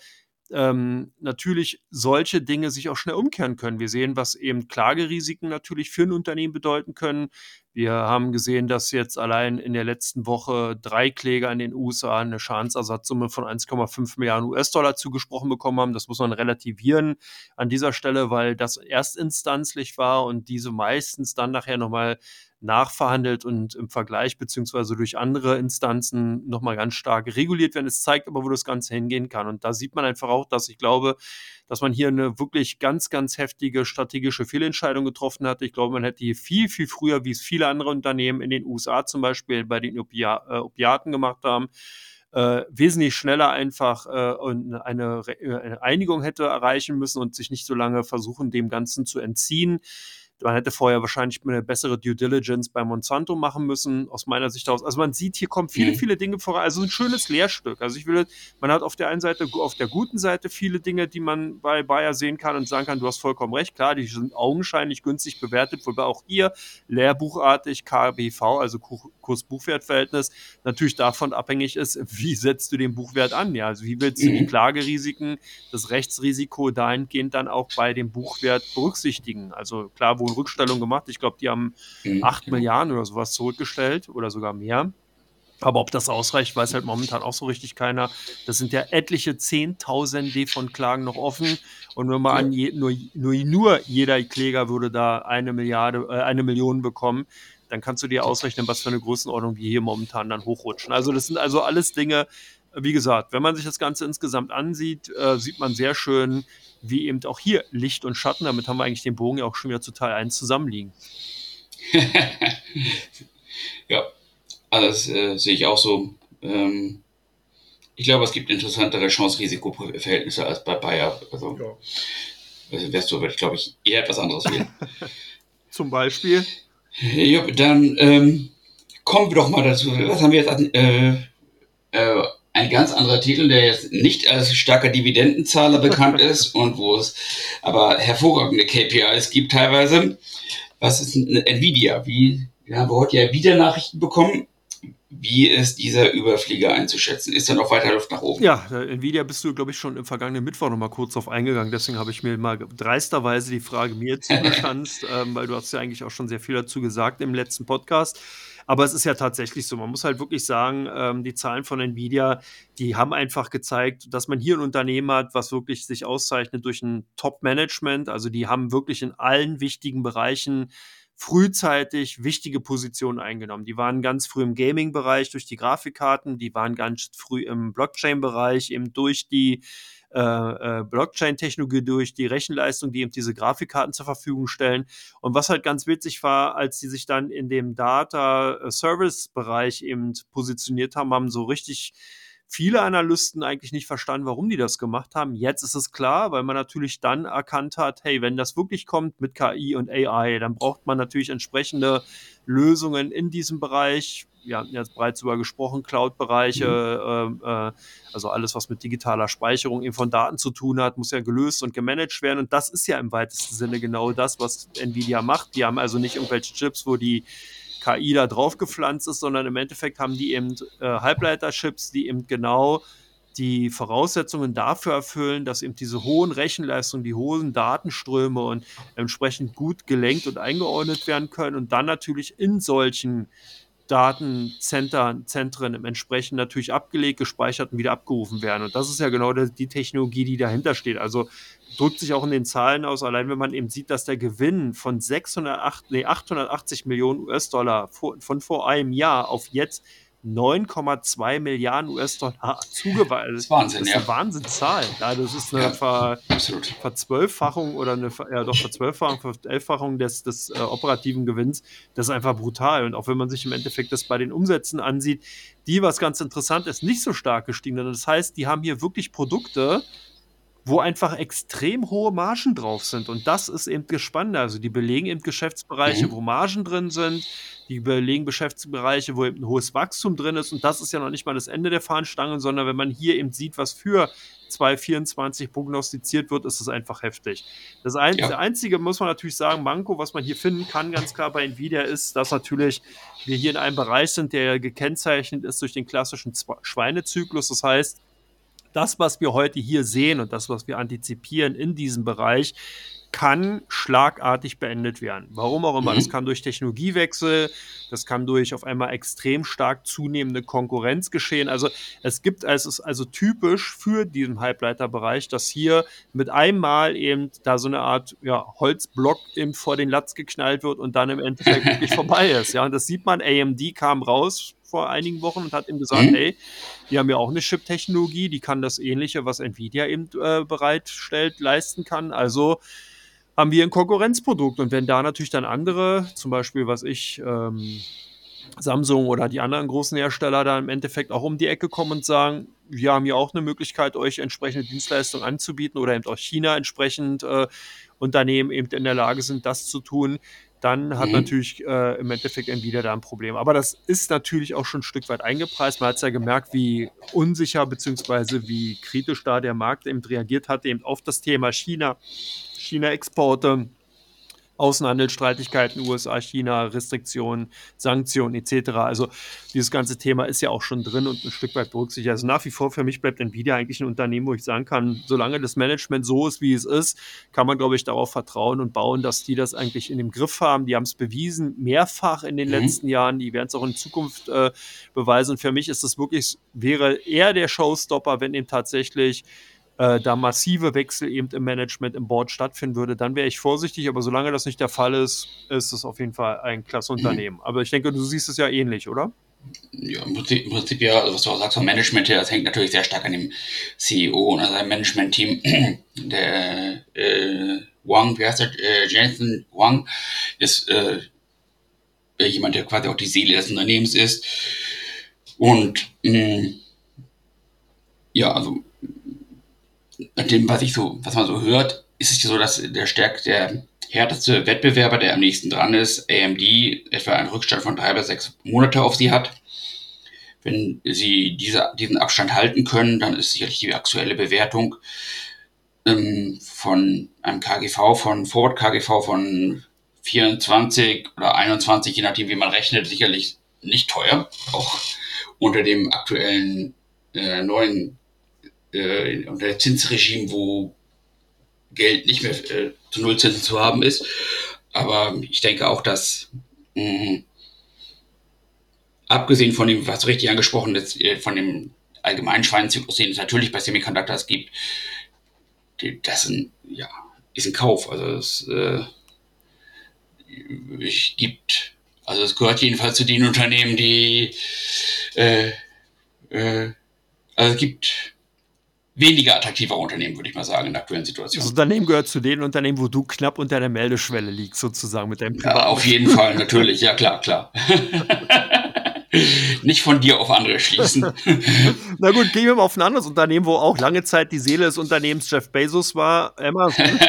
ähm, natürlich solche Dinge sich auch schnell umkehren können. Wir sehen, was eben Klagerisiken natürlich für ein Unternehmen bedeuten können. Wir haben gesehen, dass jetzt allein in der letzten Woche drei Kläger in den USA eine Schadensersatzsumme von 1,5 Milliarden US-Dollar zugesprochen bekommen haben. Das muss man relativieren an dieser Stelle, weil das erstinstanzlich war und diese meistens dann nachher nochmal nachverhandelt und im Vergleich beziehungsweise durch andere Instanzen nochmal ganz stark reguliert werden. Es zeigt aber, wo das Ganze hingehen kann. Und da sieht man einfach auch, dass ich glaube, dass man hier eine wirklich ganz, ganz heftige strategische Fehlentscheidung getroffen hat. Ich glaube, man hätte hier viel, viel früher, wie es viele andere Unternehmen in den USA zum Beispiel bei den Opia äh, Opiaten gemacht haben, äh, wesentlich schneller einfach äh, eine, äh, eine Einigung hätte erreichen müssen und sich nicht so lange versuchen, dem Ganzen zu entziehen. Man hätte vorher wahrscheinlich eine bessere Due Diligence bei Monsanto machen müssen, aus meiner Sicht aus. Also man sieht, hier kommen viele, mhm. viele Dinge voran. Also ein schönes Lehrstück. Also ich will, man hat auf der einen Seite, auf der guten Seite viele Dinge, die man bei Bayer sehen kann und sagen kann, du hast vollkommen recht. Klar, die sind augenscheinlich günstig bewertet, wobei auch hier lehrbuchartig KBV, also Kurs-Buchwert-Verhältnis, natürlich davon abhängig ist, wie setzt du den Buchwert an? Ja, also wie willst du die mhm. Klagerisiken, das Rechtsrisiko dahingehend dann auch bei dem Buchwert berücksichtigen? Also klar, wo wohl Rückstellung gemacht. Ich glaube, die haben mhm. 8 Milliarden oder sowas zurückgestellt oder sogar mehr. Aber ob das ausreicht, weiß halt momentan auch so richtig keiner. Das sind ja etliche Zehntausende von Klagen noch offen. Und wenn man an je, nur, nur, nur jeder Kläger würde da eine Milliarde, äh, eine Million bekommen, dann kannst du dir ausrechnen, was für eine Größenordnung wir hier momentan dann hochrutschen. Also das sind also alles Dinge, wie gesagt, wenn man sich das Ganze insgesamt ansieht, äh, sieht man sehr schön, wie eben auch hier Licht und Schatten, damit haben wir eigentlich den Bogen ja auch schon wieder zu Teil 1 zusammenliegen. ja, also das äh, sehe ich auch so. Ähm, ich glaube, es gibt interessantere Chance-Risiko-Verhältnisse als bei Bayer. Also, ja. wärst du, würde ich glaube ich eher etwas anderes wählen. Zum Beispiel? Ja, dann ähm, kommen wir doch mal dazu. Was haben wir jetzt? Äh, äh, ein ganz anderer Titel, der jetzt nicht als starker Dividendenzahler bekannt ist und wo es aber hervorragende KPIs gibt teilweise. Was ist Nvidia? Wie, wir haben heute ja wieder Nachrichten bekommen. Wie ist dieser Überflieger einzuschätzen? Ist da noch weiter Luft nach oben? Ja, Nvidia bist du, glaube ich, schon im vergangenen Mittwoch noch mal kurz drauf eingegangen. Deswegen habe ich mir mal dreisterweise die Frage mir zugeschanzt, ähm, weil du hast ja eigentlich auch schon sehr viel dazu gesagt im letzten Podcast. Aber es ist ja tatsächlich so. Man muss halt wirklich sagen, ähm, die Zahlen von Nvidia, die haben einfach gezeigt, dass man hier ein Unternehmen hat, was wirklich sich auszeichnet durch ein Top-Management. Also die haben wirklich in allen wichtigen Bereichen frühzeitig wichtige Positionen eingenommen. Die waren ganz früh im Gaming-Bereich durch die Grafikkarten, die waren ganz früh im Blockchain-Bereich eben durch die äh, äh, Blockchain-Technologie durch die Rechenleistung, die eben diese Grafikkarten zur Verfügung stellen. Und was halt ganz witzig war, als die sich dann in dem Data-Service-Bereich eben positioniert haben, haben so richtig viele Analysten eigentlich nicht verstanden, warum die das gemacht haben. Jetzt ist es klar, weil man natürlich dann erkannt hat, hey, wenn das wirklich kommt mit KI und AI, dann braucht man natürlich entsprechende Lösungen in diesem Bereich. Wir hatten jetzt bereits über gesprochen, Cloud-Bereiche, mhm. äh, äh, also alles, was mit digitaler Speicherung eben von Daten zu tun hat, muss ja gelöst und gemanagt werden. Und das ist ja im weitesten Sinne genau das, was Nvidia macht. Die haben also nicht irgendwelche Chips, wo die KI da drauf gepflanzt ist, sondern im Endeffekt haben die eben äh, Halbleiterchips, die eben genau die Voraussetzungen dafür erfüllen, dass eben diese hohen Rechenleistungen, die hohen Datenströme und entsprechend gut gelenkt und eingeordnet werden können und dann natürlich in solchen Datenzentren Zentren entsprechend natürlich abgelegt, gespeichert und wieder abgerufen werden. Und das ist ja genau die Technologie, die dahinter steht. Also drückt sich auch in den Zahlen aus, allein wenn man eben sieht, dass der Gewinn von 608, nee, 880 Millionen US-Dollar von vor einem Jahr auf jetzt 9,2 Milliarden US-Dollar zugeweist. Das ist Wahnsinn, das ist eine ja. Wahnsinnszahl. Ja, das ist eine ja, Ver Verzwölffachung oder eine ja, doch Verzwölffachung, Verelffachung des, des äh, operativen Gewinns. Das ist einfach brutal. Und auch wenn man sich im Endeffekt das bei den Umsätzen ansieht, die, was ganz interessant ist, nicht so stark gestiegen. Das heißt, die haben hier wirklich Produkte, wo einfach extrem hohe Margen drauf sind. Und das ist eben gespannt. Also die belegen eben Geschäftsbereiche, mhm. wo Margen drin sind, die belegen Geschäftsbereiche, wo eben ein hohes Wachstum drin ist. Und das ist ja noch nicht mal das Ende der Fahnenstange, sondern wenn man hier eben sieht, was für 2024 prognostiziert wird, ist es einfach heftig. Das ein, ja. einzige, muss man natürlich sagen, Manko, was man hier finden kann, ganz klar bei Nvidia, ist, dass natürlich wir hier in einem Bereich sind, der gekennzeichnet ist durch den klassischen Schweinezyklus. Das heißt, das, was wir heute hier sehen und das, was wir antizipieren in diesem Bereich, kann schlagartig beendet werden. Warum auch immer. Mhm. Das kann durch Technologiewechsel, das kann durch auf einmal extrem stark zunehmende Konkurrenz geschehen. Also es gibt, es ist also typisch für diesen Halbleiterbereich, dass hier mit einmal eben da so eine Art ja, Holzblock eben vor den Latz geknallt wird und dann im Endeffekt wirklich vorbei ist. Ja, und das sieht man, AMD kam raus vor einigen Wochen und hat ihm gesagt, mhm. ey, die haben ja auch eine Chip-Technologie, die kann das Ähnliche, was Nvidia eben äh, bereitstellt, leisten kann. Also haben wir ein Konkurrenzprodukt. Und wenn da natürlich dann andere, zum Beispiel, was ich, ähm, Samsung oder die anderen großen Hersteller da im Endeffekt auch um die Ecke kommen und sagen, wir haben hier auch eine Möglichkeit, euch entsprechende Dienstleistungen anzubieten oder eben auch China entsprechend äh, Unternehmen eben in der Lage sind, das zu tun, dann hat mhm. natürlich äh, im Endeffekt Nvidia da ein Problem. Aber das ist natürlich auch schon ein Stück weit eingepreist. Man hat es ja gemerkt, wie unsicher bzw. wie kritisch da der Markt eben reagiert hat, eben auf das Thema China, China-Exporte. Außenhandelsstreitigkeiten, USA, China, Restriktionen, Sanktionen etc. Also dieses ganze Thema ist ja auch schon drin und ein Stück weit berücksichtigt. Also nach wie vor für mich bleibt Nvidia eigentlich ein Unternehmen, wo ich sagen kann, solange das Management so ist, wie es ist, kann man, glaube ich, darauf vertrauen und bauen, dass die das eigentlich in dem Griff haben. Die haben es bewiesen, mehrfach in den mhm. letzten Jahren. Die werden es auch in Zukunft äh, beweisen. Und für mich ist es wirklich, wäre eher der Showstopper, wenn eben tatsächlich äh, da massive Wechsel eben im Management, im Board stattfinden würde, dann wäre ich vorsichtig. Aber solange das nicht der Fall ist, ist es auf jeden Fall ein klasse Unternehmen. Aber ich denke, du siehst es ja ähnlich, oder? Ja, im Prinzip, im Prinzip ja, also was du auch sagst vom Management her, das hängt natürlich sehr stark an dem CEO und an seinem Management-Team. Der äh, Wang, wie heißt der? Äh, Jensen Wang ist äh, jemand, der quasi auch die Seele des Unternehmens ist. Und mh, ja, also dem, was ich so, was man so hört, ist es so, dass der stärkt der härteste Wettbewerber, der am nächsten dran ist, AMD, etwa einen Rückstand von drei bis sechs Monate auf sie hat. Wenn sie diese, diesen Abstand halten können, dann ist sicherlich die aktuelle Bewertung ähm, von einem KGV, von Forward KGV von 24 oder 21, je nachdem wie man rechnet, sicherlich nicht teuer. Auch unter dem aktuellen äh, neuen äh, unter Zinsregime, wo Geld nicht mehr äh, zu Nullzinsen zu haben ist. Aber ich denke auch, dass mh, abgesehen von dem, was richtig angesprochen ist, äh, von dem allgemeinen Schweinezyklus, den es natürlich bei Semiconductors gibt, das ein, ja, ist ein Kauf. Also es äh, gibt, also es gehört jedenfalls zu den Unternehmen, die äh, äh, also es gibt weniger attraktiver Unternehmen, würde ich mal sagen, in der aktuellen Situation. Das Unternehmen gehört zu den Unternehmen, wo du knapp unter der Meldeschwelle liegst, sozusagen mit deinem Privat. Ja, auf jeden Fall, natürlich, ja klar, klar. nicht von dir auf andere schließen. Na gut, gehen wir mal auf ein anderes Unternehmen, wo auch lange Zeit die Seele des Unternehmens Jeff Bezos war, Amazon.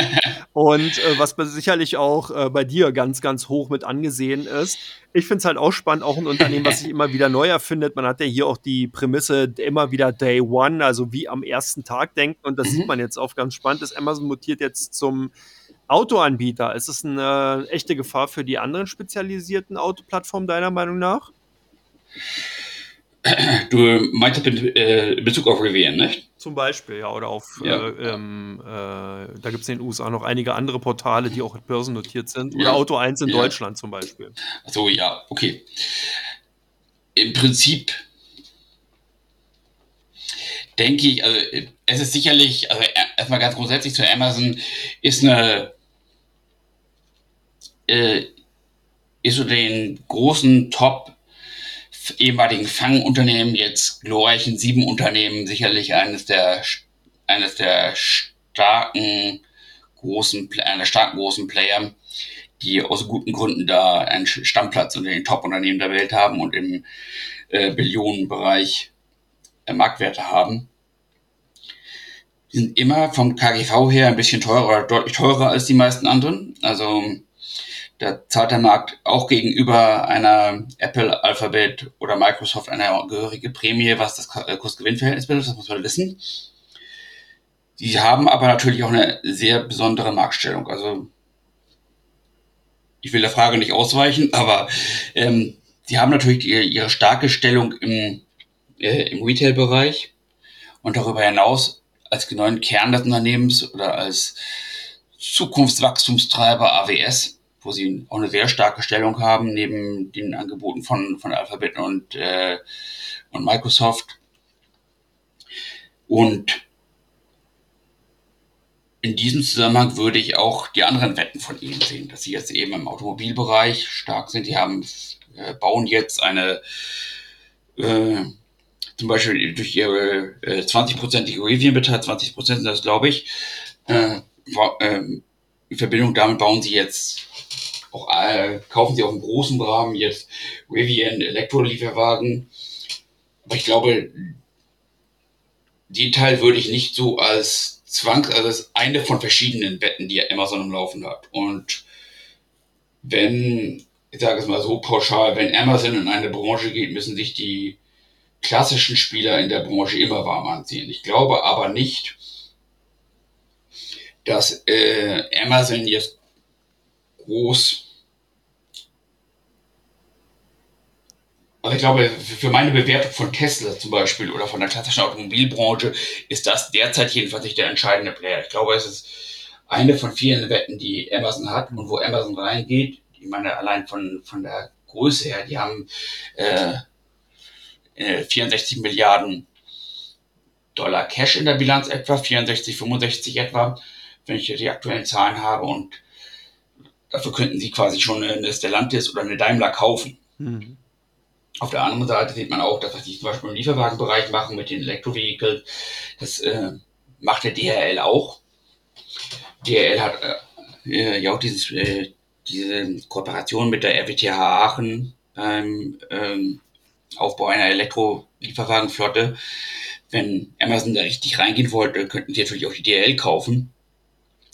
Und äh, was sicherlich auch äh, bei dir ganz, ganz hoch mit angesehen ist. Ich finde es halt auch spannend, auch ein Unternehmen, was sich immer wieder neu erfindet. Man hat ja hier auch die Prämisse immer wieder Day One, also wie am ersten Tag denken. Und das mhm. sieht man jetzt auch ganz spannend. Das Amazon mutiert jetzt zum Autoanbieter. Ist es eine echte Gefahr für die anderen spezialisierten Autoplattformen deiner Meinung nach? Du meinst in äh, Bezug auf Rivian, nicht? Zum Beispiel, ja, oder auf, ja. Äh, ähm, äh, da gibt es in den USA noch einige andere Portale, die auch börsennotiert sind. Oder ja. Auto 1 in ja. Deutschland zum Beispiel. Achso, ja, okay. Im Prinzip denke ich, also es ist sicherlich, also erstmal ganz grundsätzlich zu Amazon, ist eine, äh, ist so den großen Top ehemaligen Fangunternehmen, jetzt glorreichen sieben Unternehmen, sicherlich eines der, eines der starken großen, einer starken großen Player, die aus guten Gründen da einen Stammplatz unter den Top-Unternehmen der Welt haben und im äh, Billionenbereich äh, Marktwerte haben. Die sind immer vom KGV her ein bisschen teurer, deutlich teurer als die meisten anderen. Also der Markt auch gegenüber einer Apple, Alphabet oder Microsoft eine gehörige Prämie, was das äh, Kursgewinnverhältnis betrifft, das muss man wissen. Die haben aber natürlich auch eine sehr besondere Marktstellung. Also ich will der Frage nicht ausweichen, aber ähm, die haben natürlich die, ihre starke Stellung im, äh, im Retail-Bereich und darüber hinaus als neuen Kern des Unternehmens oder als Zukunftswachstumstreiber AWS wo sie auch eine sehr starke Stellung haben, neben den Angeboten von, von Alphabet und, äh, und Microsoft. Und in diesem Zusammenhang würde ich auch die anderen Wetten von ihnen sehen, dass sie jetzt eben im Automobilbereich stark sind. Die haben, äh, bauen jetzt eine, äh, zum Beispiel durch ihre äh, 20-prozentige Rivian-Beteiligung, 20 Prozent sind das, glaube ich, äh, äh, in Verbindung damit bauen sie jetzt auch äh, kaufen sie auch im großen Rahmen jetzt Rivian Elektrolieferwagen. Aber ich glaube, den Teil würde ich nicht so als Zwang, also ist eine von verschiedenen Wetten, die Amazon im Laufen hat. Und wenn, ich sage es mal so pauschal, wenn Amazon in eine Branche geht, müssen sich die klassischen Spieler in der Branche immer warm anziehen. Ich glaube aber nicht, dass äh, Amazon jetzt groß Aber ich glaube, für meine Bewertung von Tesla zum Beispiel oder von der klassischen Automobilbranche ist das derzeit jedenfalls nicht der entscheidende Player. Ich glaube, es ist eine von vielen Wetten, die Amazon hat und wo Amazon reingeht. Ich meine, allein von, von der Größe her, die haben äh, 64 äh, Milliarden Dollar Cash in der Bilanz etwa, 64, 65 etwa, wenn ich die aktuellen Zahlen habe und dafür könnten sie quasi schon eine Stellantis oder eine Daimler kaufen. Mhm. Auf der anderen Seite sieht man auch, dass was die zum Beispiel im Lieferwagenbereich machen mit den Elektrovehicles, das äh, macht der DHL auch. DHL hat äh, ja auch dieses, äh, diese Kooperation mit der RWTH Aachen beim ähm, Aufbau einer Elektro-Lieferwagenflotte. Wenn Amazon da richtig reingehen wollte, könnten sie natürlich auch die DHL kaufen.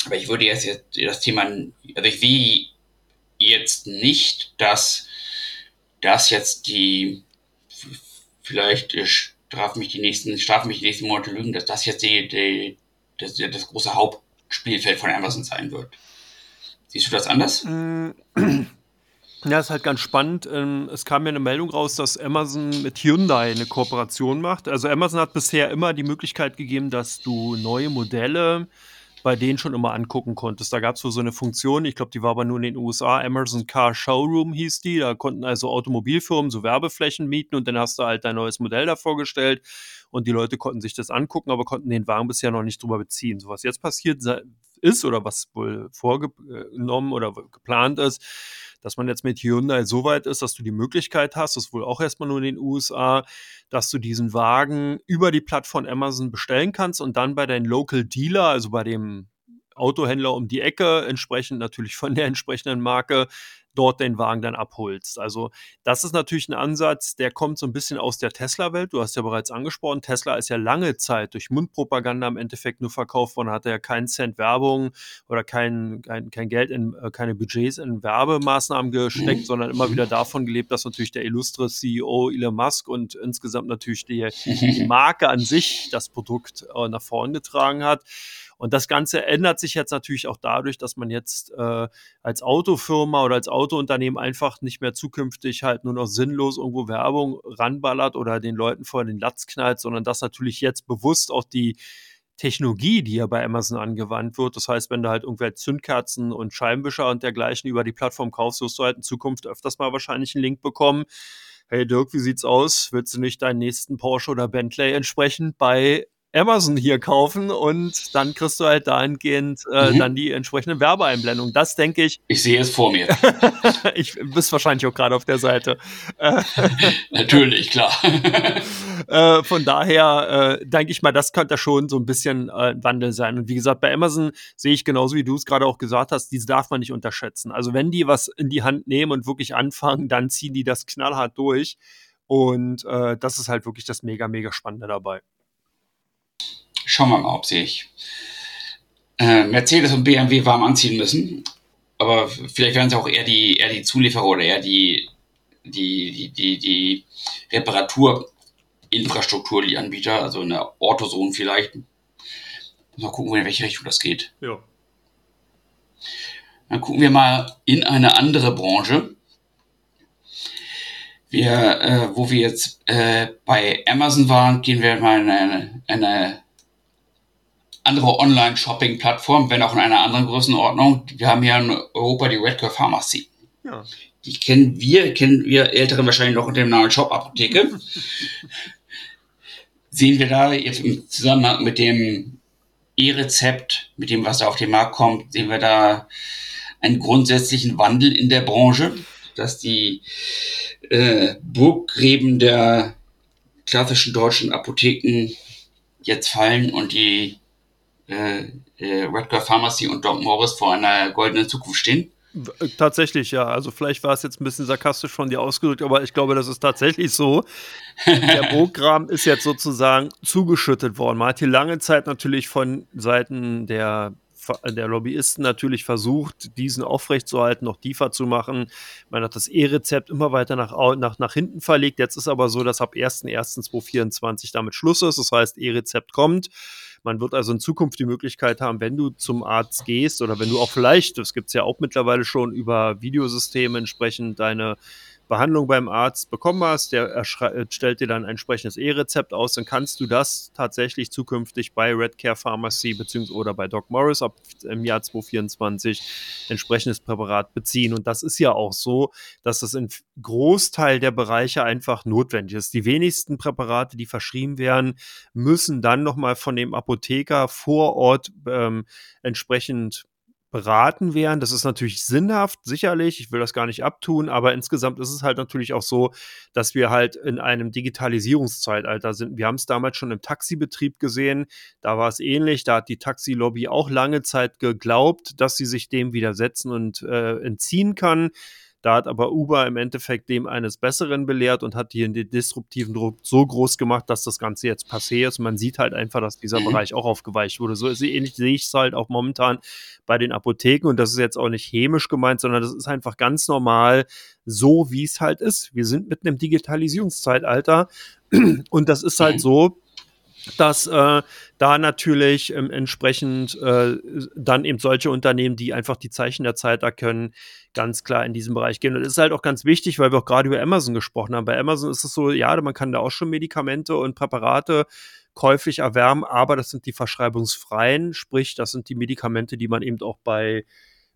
Aber ich würde jetzt, jetzt das Thema, also ich will jetzt nicht, dass das jetzt die vielleicht straf mich die nächsten, strafen mich die nächsten Monate lügen, dass das jetzt die, die, das, das große Hauptspielfeld von Amazon sein wird. Siehst du das anders? Mm. Ja, ist halt ganz spannend. Ähm, es kam ja eine Meldung raus, dass Amazon mit Hyundai eine Kooperation macht. Also Amazon hat bisher immer die Möglichkeit gegeben, dass du neue Modelle bei denen schon immer angucken konntest. Da gab es so eine Funktion, ich glaube, die war aber nur in den USA, Amazon Car Showroom hieß die. Da konnten also Automobilfirmen so Werbeflächen mieten und dann hast du halt dein neues Modell da vorgestellt und die Leute konnten sich das angucken, aber konnten den Wagen bisher noch nicht drüber beziehen. So was jetzt passiert ist oder was wohl vorgenommen oder geplant ist, dass man jetzt mit Hyundai so weit ist, dass du die Möglichkeit hast, das ist wohl auch erstmal nur in den USA, dass du diesen Wagen über die Plattform Amazon bestellen kannst und dann bei deinem Local Dealer, also bei dem Autohändler um die Ecke, entsprechend natürlich von der entsprechenden Marke, dort den Wagen dann abholst. Also das ist natürlich ein Ansatz, der kommt so ein bisschen aus der Tesla-Welt. Du hast ja bereits angesprochen, Tesla ist ja lange Zeit durch Mundpropaganda im Endeffekt nur verkauft worden, hatte ja keinen Cent Werbung oder kein, kein, kein Geld in, äh, keine Budgets in Werbemaßnahmen gesteckt, sondern immer wieder davon gelebt, dass natürlich der illustre CEO Elon Musk und insgesamt natürlich die, die Marke an sich das Produkt äh, nach vorn getragen hat. Und das Ganze ändert sich jetzt natürlich auch dadurch, dass man jetzt äh, als Autofirma oder als Autounternehmen einfach nicht mehr zukünftig halt nur noch sinnlos irgendwo Werbung ranballert oder den Leuten vor den Latz knallt, sondern dass natürlich jetzt bewusst auch die Technologie, die ja bei Amazon angewandt wird. Das heißt, wenn du halt irgendwelche Zündkerzen und Scheibenwischer und dergleichen über die Plattform kaufst, wirst du halt in Zukunft öfters mal wahrscheinlich einen Link bekommen. Hey Dirk, wie sieht's aus? Willst du nicht deinen nächsten Porsche oder Bentley entsprechend bei Amazon hier kaufen und dann kriegst du halt dahingehend äh, mhm. dann die entsprechende Werbeeinblendung. Das denke ich. Ich sehe es vor mir. ich bist wahrscheinlich auch gerade auf der Seite. Natürlich, klar. äh, von daher äh, denke ich mal, das könnte schon so ein bisschen äh, ein Wandel sein. Und wie gesagt, bei Amazon sehe ich genauso wie du es gerade auch gesagt hast, diese darf man nicht unterschätzen. Also wenn die was in die Hand nehmen und wirklich anfangen, dann ziehen die das knallhart durch. Und äh, das ist halt wirklich das mega, mega Spannende dabei. Schauen wir mal, ob sich äh, Mercedes und BMW warm anziehen müssen. Aber vielleicht werden sie auch eher die, eher die Zulieferer oder eher die, die, die, die, die Reparaturinfrastruktur, die Anbieter, also eine Autozone vielleicht. Mal gucken, in welche Richtung das geht. Ja. Dann gucken wir mal in eine andere Branche. Wir, äh, wo wir jetzt äh, bei Amazon waren, gehen wir mal in eine, eine andere Online-Shopping-Plattform, wenn auch in einer anderen Größenordnung. Wir haben ja in Europa die Redcare Pharmacy. Ja. Die kennen wir, kennen wir Älteren wahrscheinlich noch unter dem Namen Shop Apotheke. Sehen wir da jetzt im Zusammenhang mit dem E-Rezept, mit dem, was da auf den Markt kommt, sehen wir da einen grundsätzlichen Wandel in der Branche, dass die äh, Burggräben der klassischen deutschen Apotheken jetzt fallen und die äh, äh, Redcar Pharmacy und Doc Morris vor einer goldenen Zukunft stehen? Äh, tatsächlich, ja. Also vielleicht war es jetzt ein bisschen sarkastisch von dir ausgedrückt, aber ich glaube, das ist tatsächlich so. Der Burggraben ist jetzt sozusagen zugeschüttet worden. Man hat hier lange Zeit natürlich von Seiten der, der Lobbyisten natürlich versucht, diesen aufrechtzuerhalten, noch tiefer zu machen. Man hat das E-Rezept immer weiter nach, nach, nach hinten verlegt. Jetzt ist aber so, dass ab 1.1.2024 damit Schluss ist. Das heißt, E-Rezept kommt. Man wird also in Zukunft die Möglichkeit haben, wenn du zum Arzt gehst oder wenn du auch vielleicht, das gibt es ja auch mittlerweile schon über Videosysteme entsprechend deine Behandlung beim Arzt bekommen hast, der äh, stellt dir dann ein entsprechendes E-Rezept aus, dann kannst du das tatsächlich zukünftig bei Redcare Pharmacy bzw. oder bei Doc Morris ab im Jahr 2024 entsprechendes Präparat beziehen. Und das ist ja auch so, dass das in Großteil der Bereiche einfach notwendig ist. Die wenigsten Präparate, die verschrieben werden, müssen dann nochmal von dem Apotheker vor Ort ähm, entsprechend beraten werden. Das ist natürlich sinnhaft, sicherlich. Ich will das gar nicht abtun, aber insgesamt ist es halt natürlich auch so, dass wir halt in einem Digitalisierungszeitalter sind. Wir haben es damals schon im Taxibetrieb gesehen. Da war es ähnlich. Da hat die Taxilobby auch lange Zeit geglaubt, dass sie sich dem widersetzen und äh, entziehen kann. Da hat aber Uber im Endeffekt dem eines Besseren belehrt und hat hier den disruptiven Druck so groß gemacht, dass das Ganze jetzt passé ist. Man sieht halt einfach, dass dieser mhm. Bereich auch aufgeweicht wurde. So ähnlich sehe ich es halt auch momentan bei den Apotheken und das ist jetzt auch nicht chemisch gemeint, sondern das ist einfach ganz normal so, wie es halt ist. Wir sind mitten im Digitalisierungszeitalter und das ist halt so, dass äh, da natürlich ähm, entsprechend äh, dann eben solche Unternehmen, die einfach die Zeichen der Zeit erkennen, ganz klar in diesem Bereich gehen. Und das ist halt auch ganz wichtig, weil wir auch gerade über Amazon gesprochen haben. Bei Amazon ist es so, ja, man kann da auch schon Medikamente und Präparate käuflich erwärmen, aber das sind die verschreibungsfreien, sprich, das sind die Medikamente, die man eben auch bei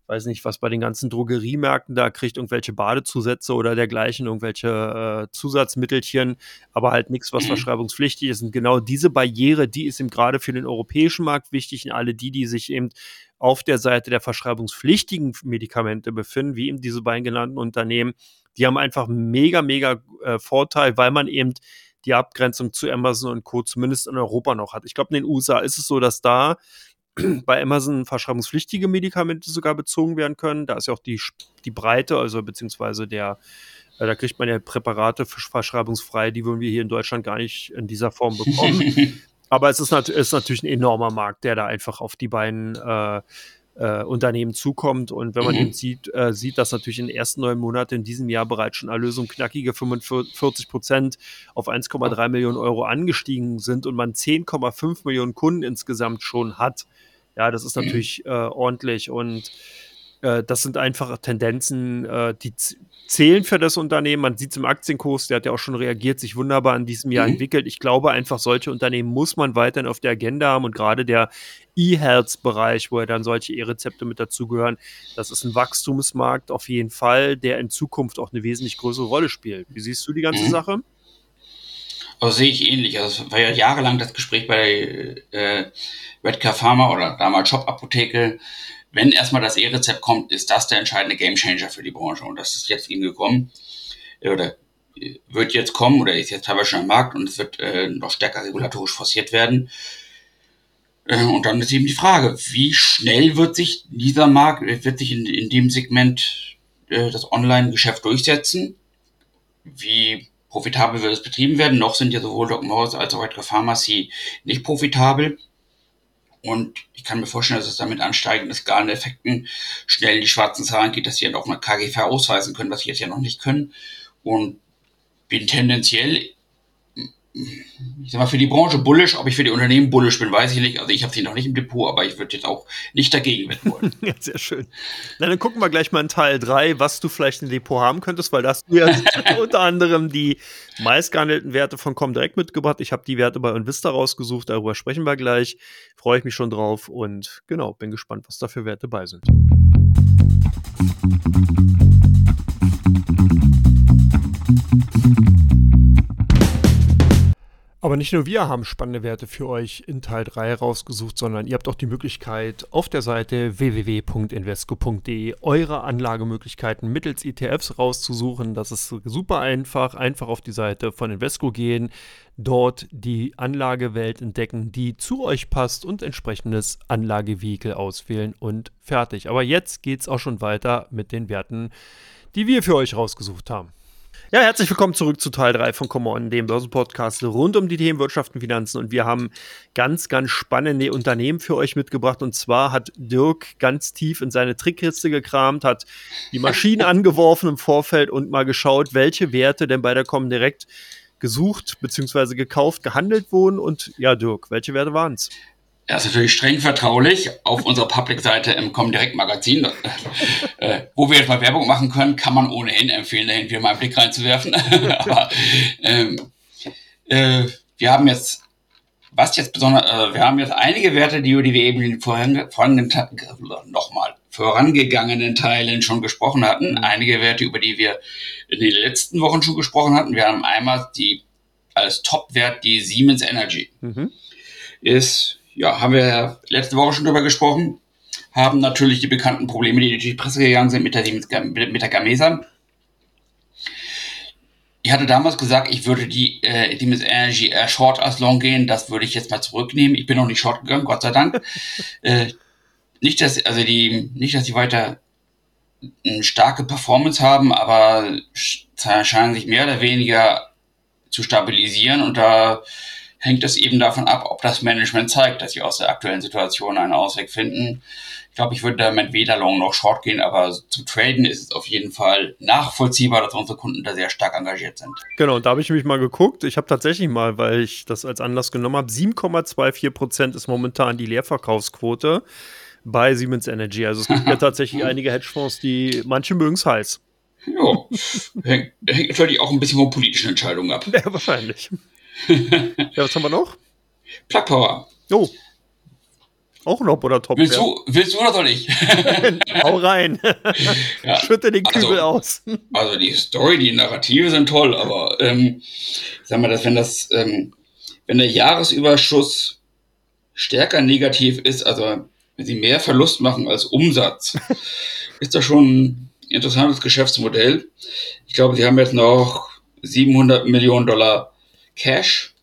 weiß nicht, was bei den ganzen Drogeriemärkten da kriegt, irgendwelche Badezusätze oder dergleichen, irgendwelche äh, Zusatzmittelchen, aber halt nichts, was verschreibungspflichtig ist. Und genau diese Barriere, die ist eben gerade für den europäischen Markt wichtig und alle die, die sich eben auf der Seite der verschreibungspflichtigen Medikamente befinden, wie eben diese beiden genannten Unternehmen, die haben einfach mega, mega äh, Vorteil, weil man eben die Abgrenzung zu Amazon und Co. zumindest in Europa noch hat. Ich glaube, in den USA ist es so, dass da bei Amazon verschreibungspflichtige Medikamente sogar bezogen werden können. Da ist ja auch die, die Breite, also beziehungsweise der, äh, da kriegt man ja Präparate verschreibungsfrei, die würden wir hier in Deutschland gar nicht in dieser Form bekommen. Aber es ist, nat ist, natürlich ein enormer Markt, der da einfach auf die beiden äh, äh, Unternehmen zukommt. Und wenn man mhm. eben sieht, äh, sieht, dass natürlich in den ersten neun Monaten in diesem Jahr bereits schon Erlösungen knackige 45 Prozent auf 1,3 Millionen Euro angestiegen sind und man 10,5 Millionen Kunden insgesamt schon hat, ja, das ist natürlich äh, ordentlich und äh, das sind einfach Tendenzen, äh, die zählen für das Unternehmen. Man sieht es im Aktienkurs, der hat ja auch schon reagiert, sich wunderbar in diesem Jahr mhm. entwickelt. Ich glaube einfach, solche Unternehmen muss man weiterhin auf der Agenda haben und gerade der E-Health-Bereich, wo ja dann solche E-Rezepte mit dazugehören, das ist ein Wachstumsmarkt auf jeden Fall, der in Zukunft auch eine wesentlich größere Rolle spielt. Wie siehst du die ganze mhm. Sache? Also sehe ich ähnlich. Also es war ja jahrelang das Gespräch bei äh, Redcar Pharma oder damals Shop Apotheke. Wenn erstmal das E-Rezept kommt, ist das der entscheidende Gamechanger für die Branche. Und das ist jetzt eben gekommen. Oder wird jetzt kommen oder ist jetzt teilweise schon am Markt und es wird äh, noch stärker regulatorisch forciert werden. Äh, und dann ist eben die Frage, wie schnell wird sich dieser Markt, wird sich in, in dem Segment äh, das Online-Geschäft durchsetzen? Wie profitabel wird es betrieben werden. Noch sind ja sowohl Doc Morris als auch Pharmacy nicht profitabel. Und ich kann mir vorstellen, dass es damit ansteigenden Skaleneffekten schnell in die schwarzen Zahlen geht, dass sie dann auch mal KGV ausweisen können, was sie jetzt ja noch nicht können. Und bin tendenziell ich sag mal, für die Branche bullish, ob ich für die Unternehmen bullish bin, weiß ich nicht. Also ich habe sie noch nicht im Depot, aber ich würde jetzt auch nicht dagegen wetten wollen. ja, sehr schön. Na, dann gucken wir gleich mal in Teil 3, was du vielleicht im Depot haben könntest, weil da hast du ja unter anderem die meistgehandelten Werte von Comdirect mitgebracht. Ich habe die Werte bei Invista rausgesucht, darüber sprechen wir gleich. Freue ich mich schon drauf und genau, bin gespannt, was da für Werte bei sind. Aber nicht nur wir haben spannende Werte für euch in Teil 3 rausgesucht, sondern ihr habt auch die Möglichkeit, auf der Seite www.invesco.de eure Anlagemöglichkeiten mittels ETFs rauszusuchen. Das ist super einfach. Einfach auf die Seite von Invesco gehen, dort die Anlagewelt entdecken, die zu euch passt und entsprechendes Anlagevehikel auswählen und fertig. Aber jetzt geht es auch schon weiter mit den Werten, die wir für euch rausgesucht haben. Ja, herzlich willkommen zurück zu Teil 3 von Come On, dem Börsenpodcast rund um die Themen Wirtschaft und Finanzen. Und wir haben ganz, ganz spannende Unternehmen für euch mitgebracht. Und zwar hat Dirk ganz tief in seine Trickkiste gekramt, hat die Maschinen angeworfen im Vorfeld und mal geschaut, welche Werte denn bei der Comdirect gesucht bzw. gekauft, gehandelt wurden. Und ja, Dirk, welche Werte waren es? Er ist natürlich streng vertraulich auf unserer Public-Seite im Comdirect-Magazin, äh, wo wir jetzt mal Werbung machen können, kann man ohnehin empfehlen, da irgendwie mal einen Blick reinzuwerfen. Aber ähm, äh, wir haben jetzt, was jetzt besonders, äh, wir haben jetzt einige Werte, die, die wir eben in den vorangegangenen, nochmal, vorangegangenen Teilen schon gesprochen hatten. Mhm. Einige Werte, über die wir in den letzten Wochen schon gesprochen hatten. Wir haben einmal die als Top-Wert die Siemens Energy. Mhm. Ist ja, haben wir letzte Woche schon drüber gesprochen, haben natürlich die bekannten Probleme, die durch die Presse gegangen sind mit der, mit der Gamesa. Ich hatte damals gesagt, ich würde die äh, Siemens Energy eher short als long gehen. Das würde ich jetzt mal zurücknehmen. Ich bin noch nicht short gegangen, Gott sei Dank. äh, nicht, dass, also die, nicht, dass sie weiter eine starke Performance haben, aber scheinen sich mehr oder weniger zu stabilisieren und da hängt es eben davon ab, ob das Management zeigt, dass sie aus der aktuellen Situation einen Ausweg finden. Ich glaube, ich würde damit weder Long noch Short gehen, aber zum Traden ist es auf jeden Fall nachvollziehbar, dass unsere Kunden da sehr stark engagiert sind. Genau, da habe ich mich mal geguckt. Ich habe tatsächlich mal, weil ich das als Anlass genommen habe, 7,24 Prozent ist momentan die Leerverkaufsquote bei Siemens Energy. Also es gibt ja tatsächlich einige Hedgefonds, die manche mögen es heiß. Ja, hängt, hängt natürlich auch ein bisschen von politischen Entscheidungen ab. Ja, wahrscheinlich. ja, was haben wir noch? Plug Power. Oh. Auch noch oder Top. Willst du, willst du oder soll ich? Hau rein. ja, Schütte den Kübel also, aus. Also die Story, die Narrative sind toll, aber ähm, sag mal, dass wenn das, ähm, wenn der Jahresüberschuss stärker negativ ist, also wenn sie mehr Verlust machen als Umsatz, ist das schon ein interessantes Geschäftsmodell. Ich glaube, sie haben jetzt noch 700 Millionen Dollar Cash.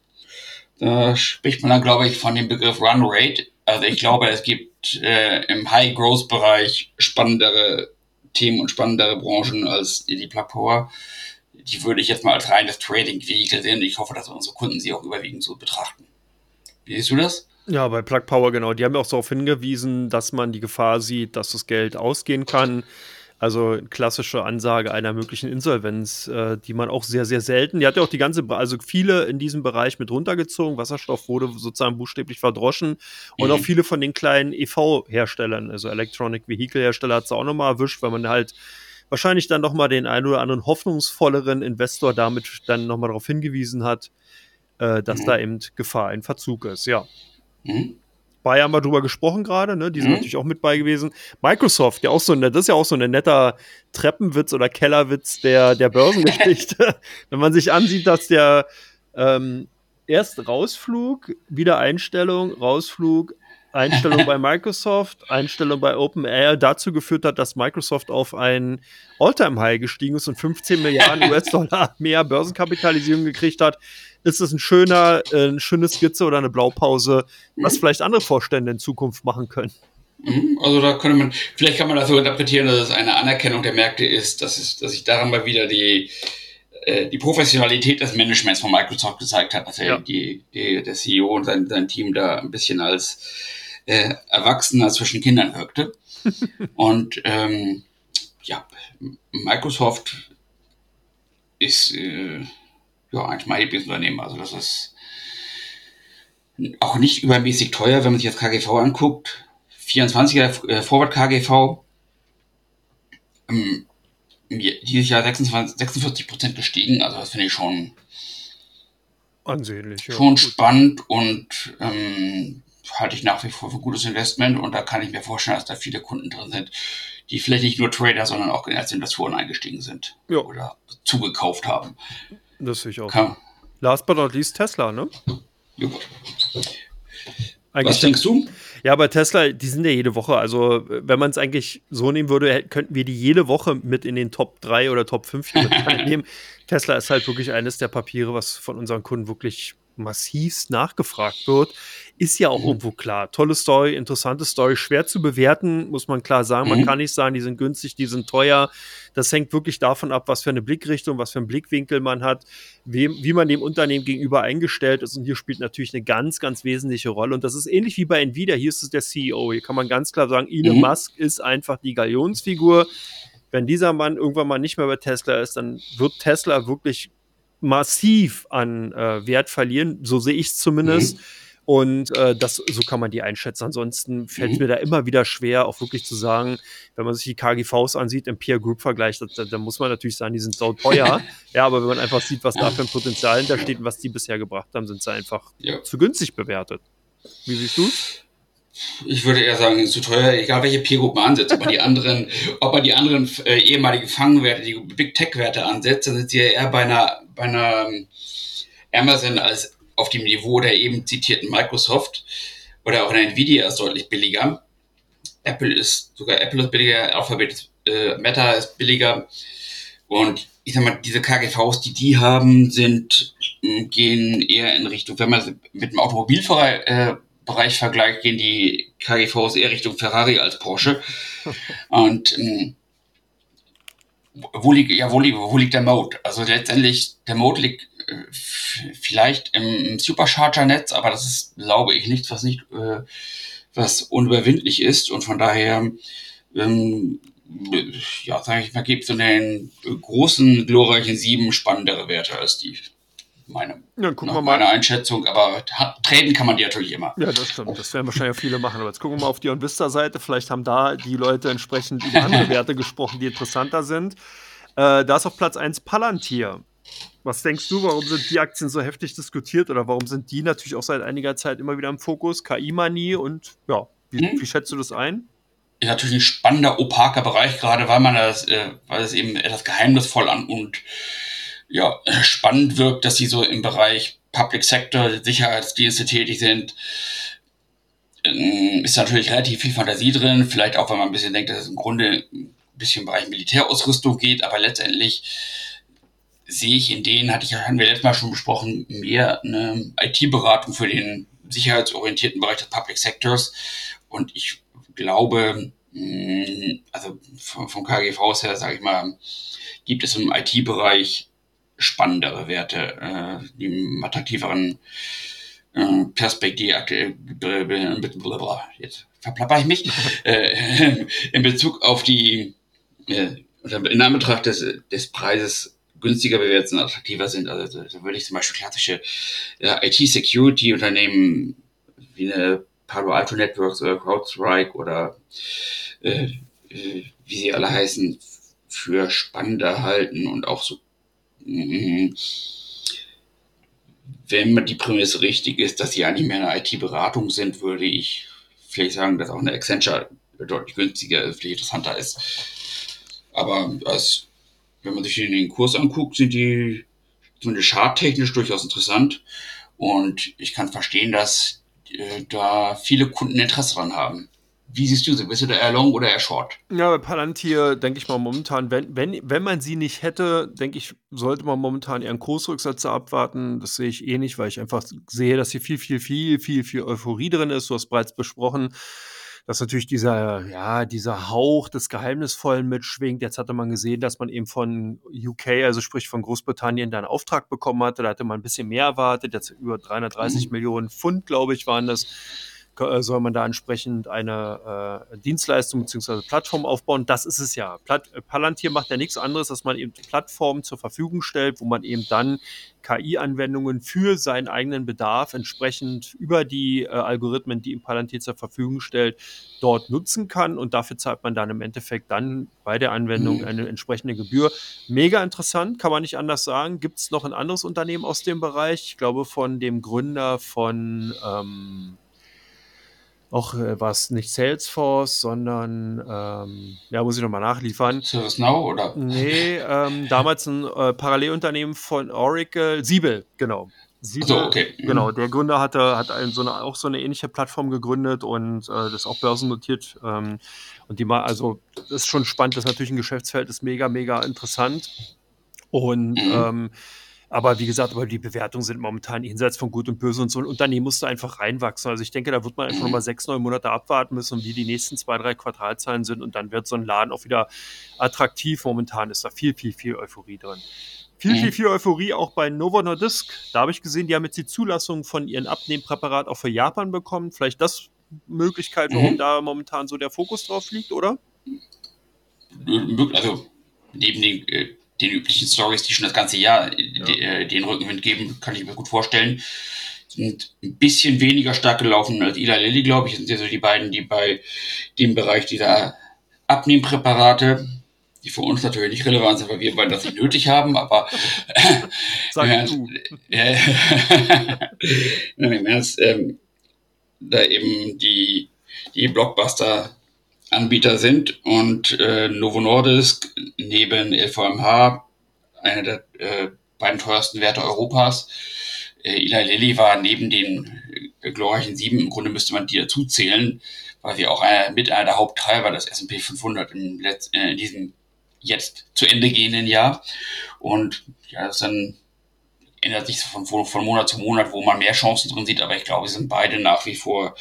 Da spricht man dann, glaube ich, von dem Begriff Run Rate. Also ich glaube, es gibt äh, im High-Growth-Bereich spannendere Themen und spannendere Branchen als die Plug Power. Die würde ich jetzt mal als reines Trading-Vehikel sehen. Ich hoffe, dass unsere Kunden sie auch überwiegend so betrachten. Wie siehst du das? Ja, bei Plug Power, genau. Die haben auch darauf hingewiesen, dass man die Gefahr sieht, dass das Geld ausgehen kann. Also klassische Ansage einer möglichen Insolvenz, äh, die man auch sehr, sehr selten. Die hat ja auch die ganze, also viele in diesem Bereich mit runtergezogen. Wasserstoff wurde sozusagen buchstäblich verdroschen. Und mhm. auch viele von den kleinen EV-Herstellern, also Electronic Vehicle-Hersteller, hat es auch nochmal erwischt, weil man halt wahrscheinlich dann nochmal den einen oder anderen hoffnungsvolleren Investor damit dann nochmal darauf hingewiesen hat, äh, dass mhm. da eben Gefahr in Verzug ist, ja. Mhm. Bayer haben wir drüber gesprochen gerade, ne? Die sind mhm. natürlich auch mit bei gewesen. Microsoft, ja auch so das ist ja auch so ein netter Treppenwitz oder Kellerwitz der, der Börsengeschichte. Wenn man sich ansieht, dass der ähm, erst Rausflug, Wiedereinstellung, Rausflug, Einstellung bei Microsoft, Einstellung bei OpenAI dazu geführt hat, dass Microsoft auf ein All-Time-High gestiegen ist und 15 Milliarden US-Dollar mehr Börsenkapitalisierung gekriegt hat, ist es ein schöner, äh, eine schöne Skizze oder eine Blaupause, was mhm. vielleicht andere Vorstände in Zukunft machen können. Mhm. Also da könnte man, vielleicht kann man das so interpretieren, dass es eine Anerkennung der Märkte ist, dass, es, dass sich daran mal wieder die, äh, die Professionalität des Managements von Microsoft gezeigt hat, dass ja. die, die, der CEO und sein, sein Team da ein bisschen als äh, Erwachsener zwischen Kindern wirkte. und ähm, ja, Microsoft ist äh, ja, eigentlich mein Lieblingsunternehmen. Also das ist auch nicht übermäßig teuer, wenn man sich das KGV anguckt. 24er äh, Forward KGV. Ähm, dieses Jahr 26, 46 Prozent gestiegen. Also das finde ich schon ansehnlich. Ja, schon gut. spannend und ähm, halte ich nach wie vor für ein gutes Investment. Und da kann ich mir vorstellen, dass da viele Kunden drin sind, die vielleicht nicht nur Trader, sondern auch als Investoren eingestiegen sind ja. oder zugekauft haben. Das sehe ich auch. Kann. Last but not least Tesla, ne? Was denkst du? Ja, bei Tesla, die sind ja jede Woche. Also, wenn man es eigentlich so nehmen würde, könnten wir die jede Woche mit in den Top 3 oder Top 5 nehmen. Tesla ist halt wirklich eines der Papiere, was von unseren Kunden wirklich massivst nachgefragt wird, ist ja auch mhm. irgendwo klar. Tolle Story, interessante Story, schwer zu bewerten, muss man klar sagen. Man mhm. kann nicht sagen, die sind günstig, die sind teuer. Das hängt wirklich davon ab, was für eine Blickrichtung, was für einen Blickwinkel man hat, wie, wie man dem Unternehmen gegenüber eingestellt ist. Und hier spielt natürlich eine ganz, ganz wesentliche Rolle. Und das ist ähnlich wie bei Nvidia. Hier ist es der CEO. Hier kann man ganz klar sagen, Elon mhm. Musk ist einfach die Galionsfigur. Wenn dieser Mann irgendwann mal nicht mehr bei Tesla ist, dann wird Tesla wirklich massiv an äh, Wert verlieren. So sehe ich es zumindest. Mhm. Und äh, das, so kann man die einschätzen. Ansonsten fällt es mhm. mir da immer wieder schwer, auch wirklich zu sagen, wenn man sich die KGVs ansieht, im Peer Group Vergleich, da, da, muss man natürlich sagen, die sind sau teuer. ja, aber wenn man einfach sieht, was da für ein Potenzial hintersteht und was die bisher gebracht haben, sind sie einfach ja. zu günstig bewertet. Wie siehst du ich würde eher sagen, zu teuer, egal welche Peer Group man ansetzt, ob man die anderen, ob man die anderen äh, ehemaligen Fangwerte, die Big Tech Werte ansetzt, dann sind sie ja eher bei einer, bei einer ähm, Amazon als auf dem Niveau der eben zitierten Microsoft oder auch einer Nvidia ist deutlich billiger. Apple ist, sogar Apple ist billiger, Alphabet äh, Meta ist billiger. Und ich sag mal, diese KGVs, die die haben, sind, gehen eher in Richtung, wenn man mit dem Automobilbereich äh, vergleicht, gehen die KGVs eher Richtung Ferrari als Porsche. Und ähm, wo liegt, ja, wo liegt, wo liegt der Mode? Also letztendlich, der Mode liegt äh, vielleicht im Supercharger-Netz, aber das ist, glaube ich, nichts, was nicht, äh, was unüberwindlich ist und von daher, ähm, ja, sage ich mal, gibt es in den großen, glorreichen Sieben spannendere Werte als die meine, ja, gucken wir mal. meine Einschätzung, aber treten kann man die natürlich immer. Ja, das stimmt. Das werden wahrscheinlich viele machen. Aber jetzt gucken wir mal auf die OnVista-Seite. Vielleicht haben da die Leute entsprechend über andere Werte gesprochen, die interessanter sind. Äh, da ist auf Platz 1 Palantir. Was denkst du, warum sind die Aktien so heftig diskutiert oder warum sind die natürlich auch seit einiger Zeit immer wieder im Fokus? KI-Manie und ja, wie, hm. wie schätzt du das ein? Ist natürlich ein spannender, opaker Bereich, gerade weil man das, äh, weil es eben etwas geheimnisvoll an und ja, spannend wirkt, dass sie so im Bereich Public Sector, Sicherheitsdienste tätig sind. Ähm, ist natürlich relativ viel Fantasie drin, vielleicht auch, wenn man ein bisschen denkt, dass es im Grunde ein bisschen im Bereich Militärausrüstung geht, aber letztendlich sehe ich in denen, hatte ich, hatten wir letztes Mal schon besprochen, mehr eine IT-Beratung für den sicherheitsorientierten Bereich des Public Sectors. Und ich glaube, mm, also vom KGV her, sage ich mal, gibt es im IT-Bereich spannendere Werte, äh, die attraktiveren äh, Perspektive, jetzt verplapper ich mich, äh, in Bezug auf die, äh, in Anbetracht des, des Preises günstiger bewertet und attraktiver sind. Also da würde ich zum Beispiel klassische äh, IT-Security-Unternehmen wie eine Palo Alto Networks oder CrowdStrike oder äh, äh, wie sie alle heißen, für spannender halten und auch so. Wenn man die Prämisse richtig ist, dass sie eigentlich mehr eine IT-Beratung sind, würde ich vielleicht sagen, dass auch eine Accenture deutlich günstiger, vielleicht interessanter ist. Aber als, wenn man sich den Kurs anguckt, sind die zumindest charttechnisch durchaus interessant. Und ich kann verstehen, dass äh, da viele Kunden Interesse dran haben. Wie siehst du sie? Bist du da eher long oder eher short? Ja, bei Palantir denke ich mal momentan, wenn, wenn, wenn man sie nicht hätte, denke ich, sollte man momentan eher einen Kursrücksetzer abwarten. Das sehe ich eh nicht, weil ich einfach sehe, dass hier viel, viel, viel, viel, viel Euphorie drin ist. Du hast bereits besprochen, dass natürlich dieser, ja, dieser Hauch des Geheimnisvollen mitschwingt. Jetzt hatte man gesehen, dass man eben von UK, also sprich von Großbritannien, da einen Auftrag bekommen hatte. Da hatte man ein bisschen mehr erwartet. Jetzt über 330 mhm. Millionen Pfund, glaube ich, waren das soll man da entsprechend eine äh, Dienstleistung bzw. Plattform aufbauen. Das ist es ja. Plat äh, Palantir macht ja nichts anderes, dass man eben Plattformen zur Verfügung stellt, wo man eben dann KI-Anwendungen für seinen eigenen Bedarf entsprechend über die äh, Algorithmen, die im Palantir zur Verfügung stellt, dort nutzen kann. Und dafür zahlt man dann im Endeffekt dann bei der Anwendung mhm. eine entsprechende Gebühr. Mega interessant, kann man nicht anders sagen. Gibt es noch ein anderes Unternehmen aus dem Bereich? Ich glaube, von dem Gründer von ähm, auch äh, war es nicht Salesforce, sondern, ähm, ja, muss ich nochmal nachliefern. ServiceNow oder? Nee, ähm, damals ein äh, Parallelunternehmen von Oracle, Siebel, genau. Siebel, so, okay. Mhm. Genau, der Gründer hatte, hat ein, so eine, auch so eine ähnliche Plattform gegründet und äh, das auch börsennotiert. Ähm, und die mal, also, das ist schon spannend, das ist natürlich ein Geschäftsfeld, ist mega, mega interessant. Und mhm. ähm, aber wie gesagt, aber die Bewertungen sind momentan jenseits von Gut und Böse und so ein Unternehmen musste einfach reinwachsen. Also ich denke, da wird man einfach nochmal sechs, neun Monate abwarten müssen, wie die nächsten zwei, drei Quartalzahlen sind und dann wird so ein Laden auch wieder attraktiv. Momentan ist da viel, viel, viel Euphorie drin. Viel, viel, mhm. viel Euphorie auch bei Novo Nordisk. Da habe ich gesehen, die haben jetzt die Zulassung von ihren Abnehmpräparat auch für Japan bekommen. Vielleicht das Möglichkeit, warum mhm. da momentan so der Fokus drauf liegt, oder? Also neben den äh, den üblichen Stories, die schon das ganze Jahr ja. Äh, den Rückenwind geben, kann ich mir gut vorstellen. Sind ein bisschen weniger stark gelaufen als Ila Lilly, glaube ich. Das sind ja so die beiden, die bei dem Bereich dieser Abnehmpräparate, die für uns natürlich nicht relevant sind, weil wir beide das nicht nötig haben, aber Sag äh, du. Äh, im Ernst, ähm, da eben die, die Blockbuster Anbieter sind und äh, Novo Nordisk neben LVMH einer der äh, beiden teuersten Werte Europas. Äh, Eli Lilly war neben den äh, glorreichen sieben, im Grunde müsste man die dazu zählen, weil sie auch einer, mit einer der Haupttreiber des S&P 500 im Letz-, äh, in diesem jetzt zu Ende gehenden Jahr. Und ja, das dann ändert sich von, von Monat zu Monat, wo man mehr Chancen drin sieht, aber ich glaube, sie sind beide nach wie vor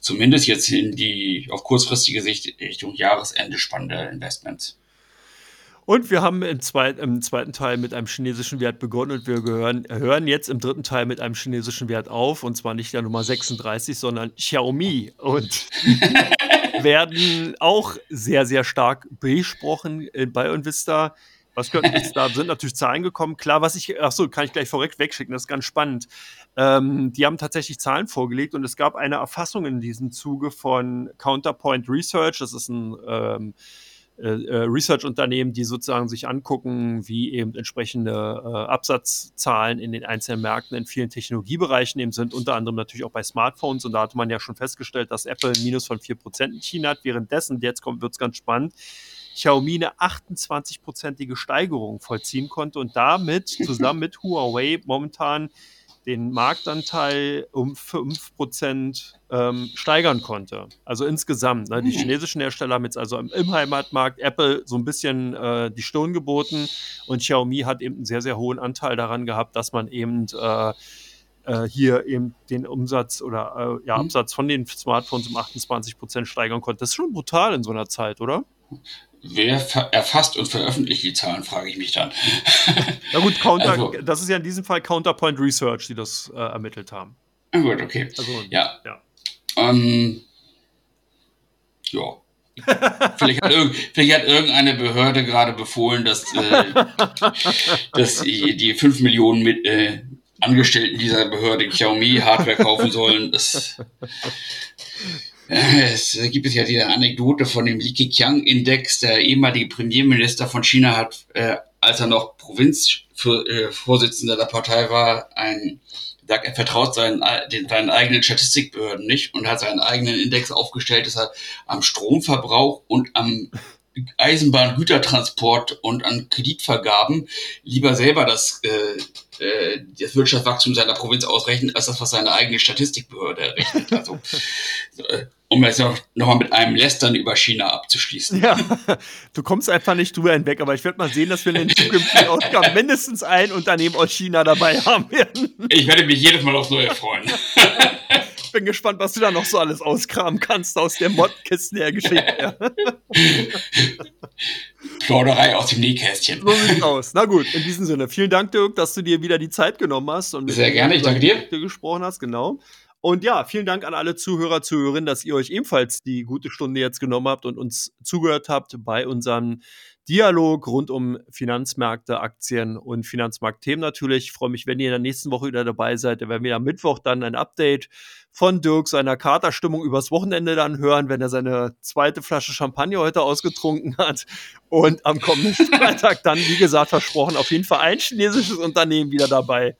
zumindest jetzt in die auf kurzfristige Sicht Richtung Jahresende spannende Investments. Und wir haben im, zweit, im, zweiten Teil mit einem chinesischen Wert begonnen und wir gehören, hören jetzt im dritten Teil mit einem chinesischen Wert auf. Und zwar nicht der Nummer 36, sondern Xiaomi. Und werden auch sehr, sehr stark besprochen bei Invista. Was könnten jetzt da sind natürlich Zahlen gekommen. Klar, was ich, ach so, kann ich gleich vorweg wegschicken, das ist ganz spannend. Ähm, die haben tatsächlich Zahlen vorgelegt und es gab eine Erfassung in diesem Zuge von Counterpoint Research. Das ist ein ähm, äh, äh, Research-Unternehmen, die sozusagen sich angucken, wie eben entsprechende äh, Absatzzahlen in den einzelnen Märkten in vielen Technologiebereichen eben sind, unter anderem natürlich auch bei Smartphones. Und da hatte man ja schon festgestellt, dass Apple ein Minus von 4% in China hat. Währenddessen, jetzt wird es ganz spannend, Xiaomi eine 28-prozentige Steigerung vollziehen konnte und damit zusammen mit Huawei momentan den Marktanteil um 5% ähm, steigern konnte. Also insgesamt. Ne? Die hm. chinesischen Hersteller haben jetzt also im, im Heimatmarkt Apple so ein bisschen äh, die Stirn geboten und Xiaomi hat eben einen sehr, sehr hohen Anteil daran gehabt, dass man eben äh, äh, hier eben den Umsatz oder äh, ja, mhm. Absatz von den Smartphones um 28% steigern konnte. Das ist schon brutal in so einer Zeit, oder? Wer erfasst und veröffentlicht die Zahlen, frage ich mich dann. Na gut, Counter, also, das ist ja in diesem Fall Counterpoint Research, die das äh, ermittelt haben. Na gut, okay. Also, ja. Ja. Ähm, ja. vielleicht, hat vielleicht, hat irgendeine Behörde gerade befohlen, dass, äh, dass die, die 5 Millionen mit, äh, Angestellten dieser Behörde Xiaomi Hardware kaufen sollen. Das, es gibt ja diese Anekdote von dem Li Keqiang-Index. Der ehemalige Premierminister von China hat, äh, als er noch Provinzvorsitzender äh, der Partei war, ein sagt, er vertraut seinen, den, seinen eigenen Statistikbehörden nicht und hat seinen eigenen Index aufgestellt, dass er am Stromverbrauch und am Eisenbahngütertransport und an Kreditvergaben lieber selber das, äh, äh, das Wirtschaftswachstum seiner Provinz ausrechnet, als das, was seine eigene Statistikbehörde errechnet. Also, äh, um jetzt noch, noch mal mit einem Lästern über China abzuschließen. Ja, du kommst einfach nicht drüber hinweg, aber ich werde mal sehen, dass wir in den zukünftigen Ausgaben mindestens ein Unternehmen aus China dabei haben werden. Ich werde mich jedes Mal aufs Neue freuen. Ich bin gespannt, was du da noch so alles auskramen kannst aus der Modkiste der Geschichte. Plauderei aus dem Nähkästchen. So sieht's aus. Na gut, in diesem Sinne, vielen Dank, Dirk, dass du dir wieder die Zeit genommen hast und Sehr gerne, ich danke dir. gesprochen hast, genau. Und ja, vielen Dank an alle Zuhörer, Zuhörerinnen, dass ihr euch ebenfalls die gute Stunde jetzt genommen habt und uns zugehört habt bei unserem Dialog rund um Finanzmärkte, Aktien und Finanzmarktthemen natürlich. Ich freue mich, wenn ihr in der nächsten Woche wieder dabei seid. Da werden wir am Mittwoch dann ein Update von Dirk seiner Katerstimmung übers Wochenende dann hören, wenn er seine zweite Flasche Champagner heute ausgetrunken hat. Und am kommenden Freitag dann, wie gesagt, versprochen, auf jeden Fall ein chinesisches Unternehmen wieder dabei.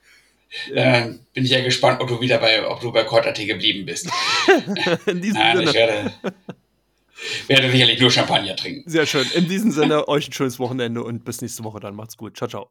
Äh, bin ich ja gespannt, ob du wieder bei, ob du bei Kortate geblieben bist. In diesem Nein, Sinne. Ich werde, werde sicherlich nur Champagner trinken. Sehr schön. In diesem Sinne, euch ein schönes Wochenende und bis nächste Woche dann. Macht's gut. Ciao, ciao.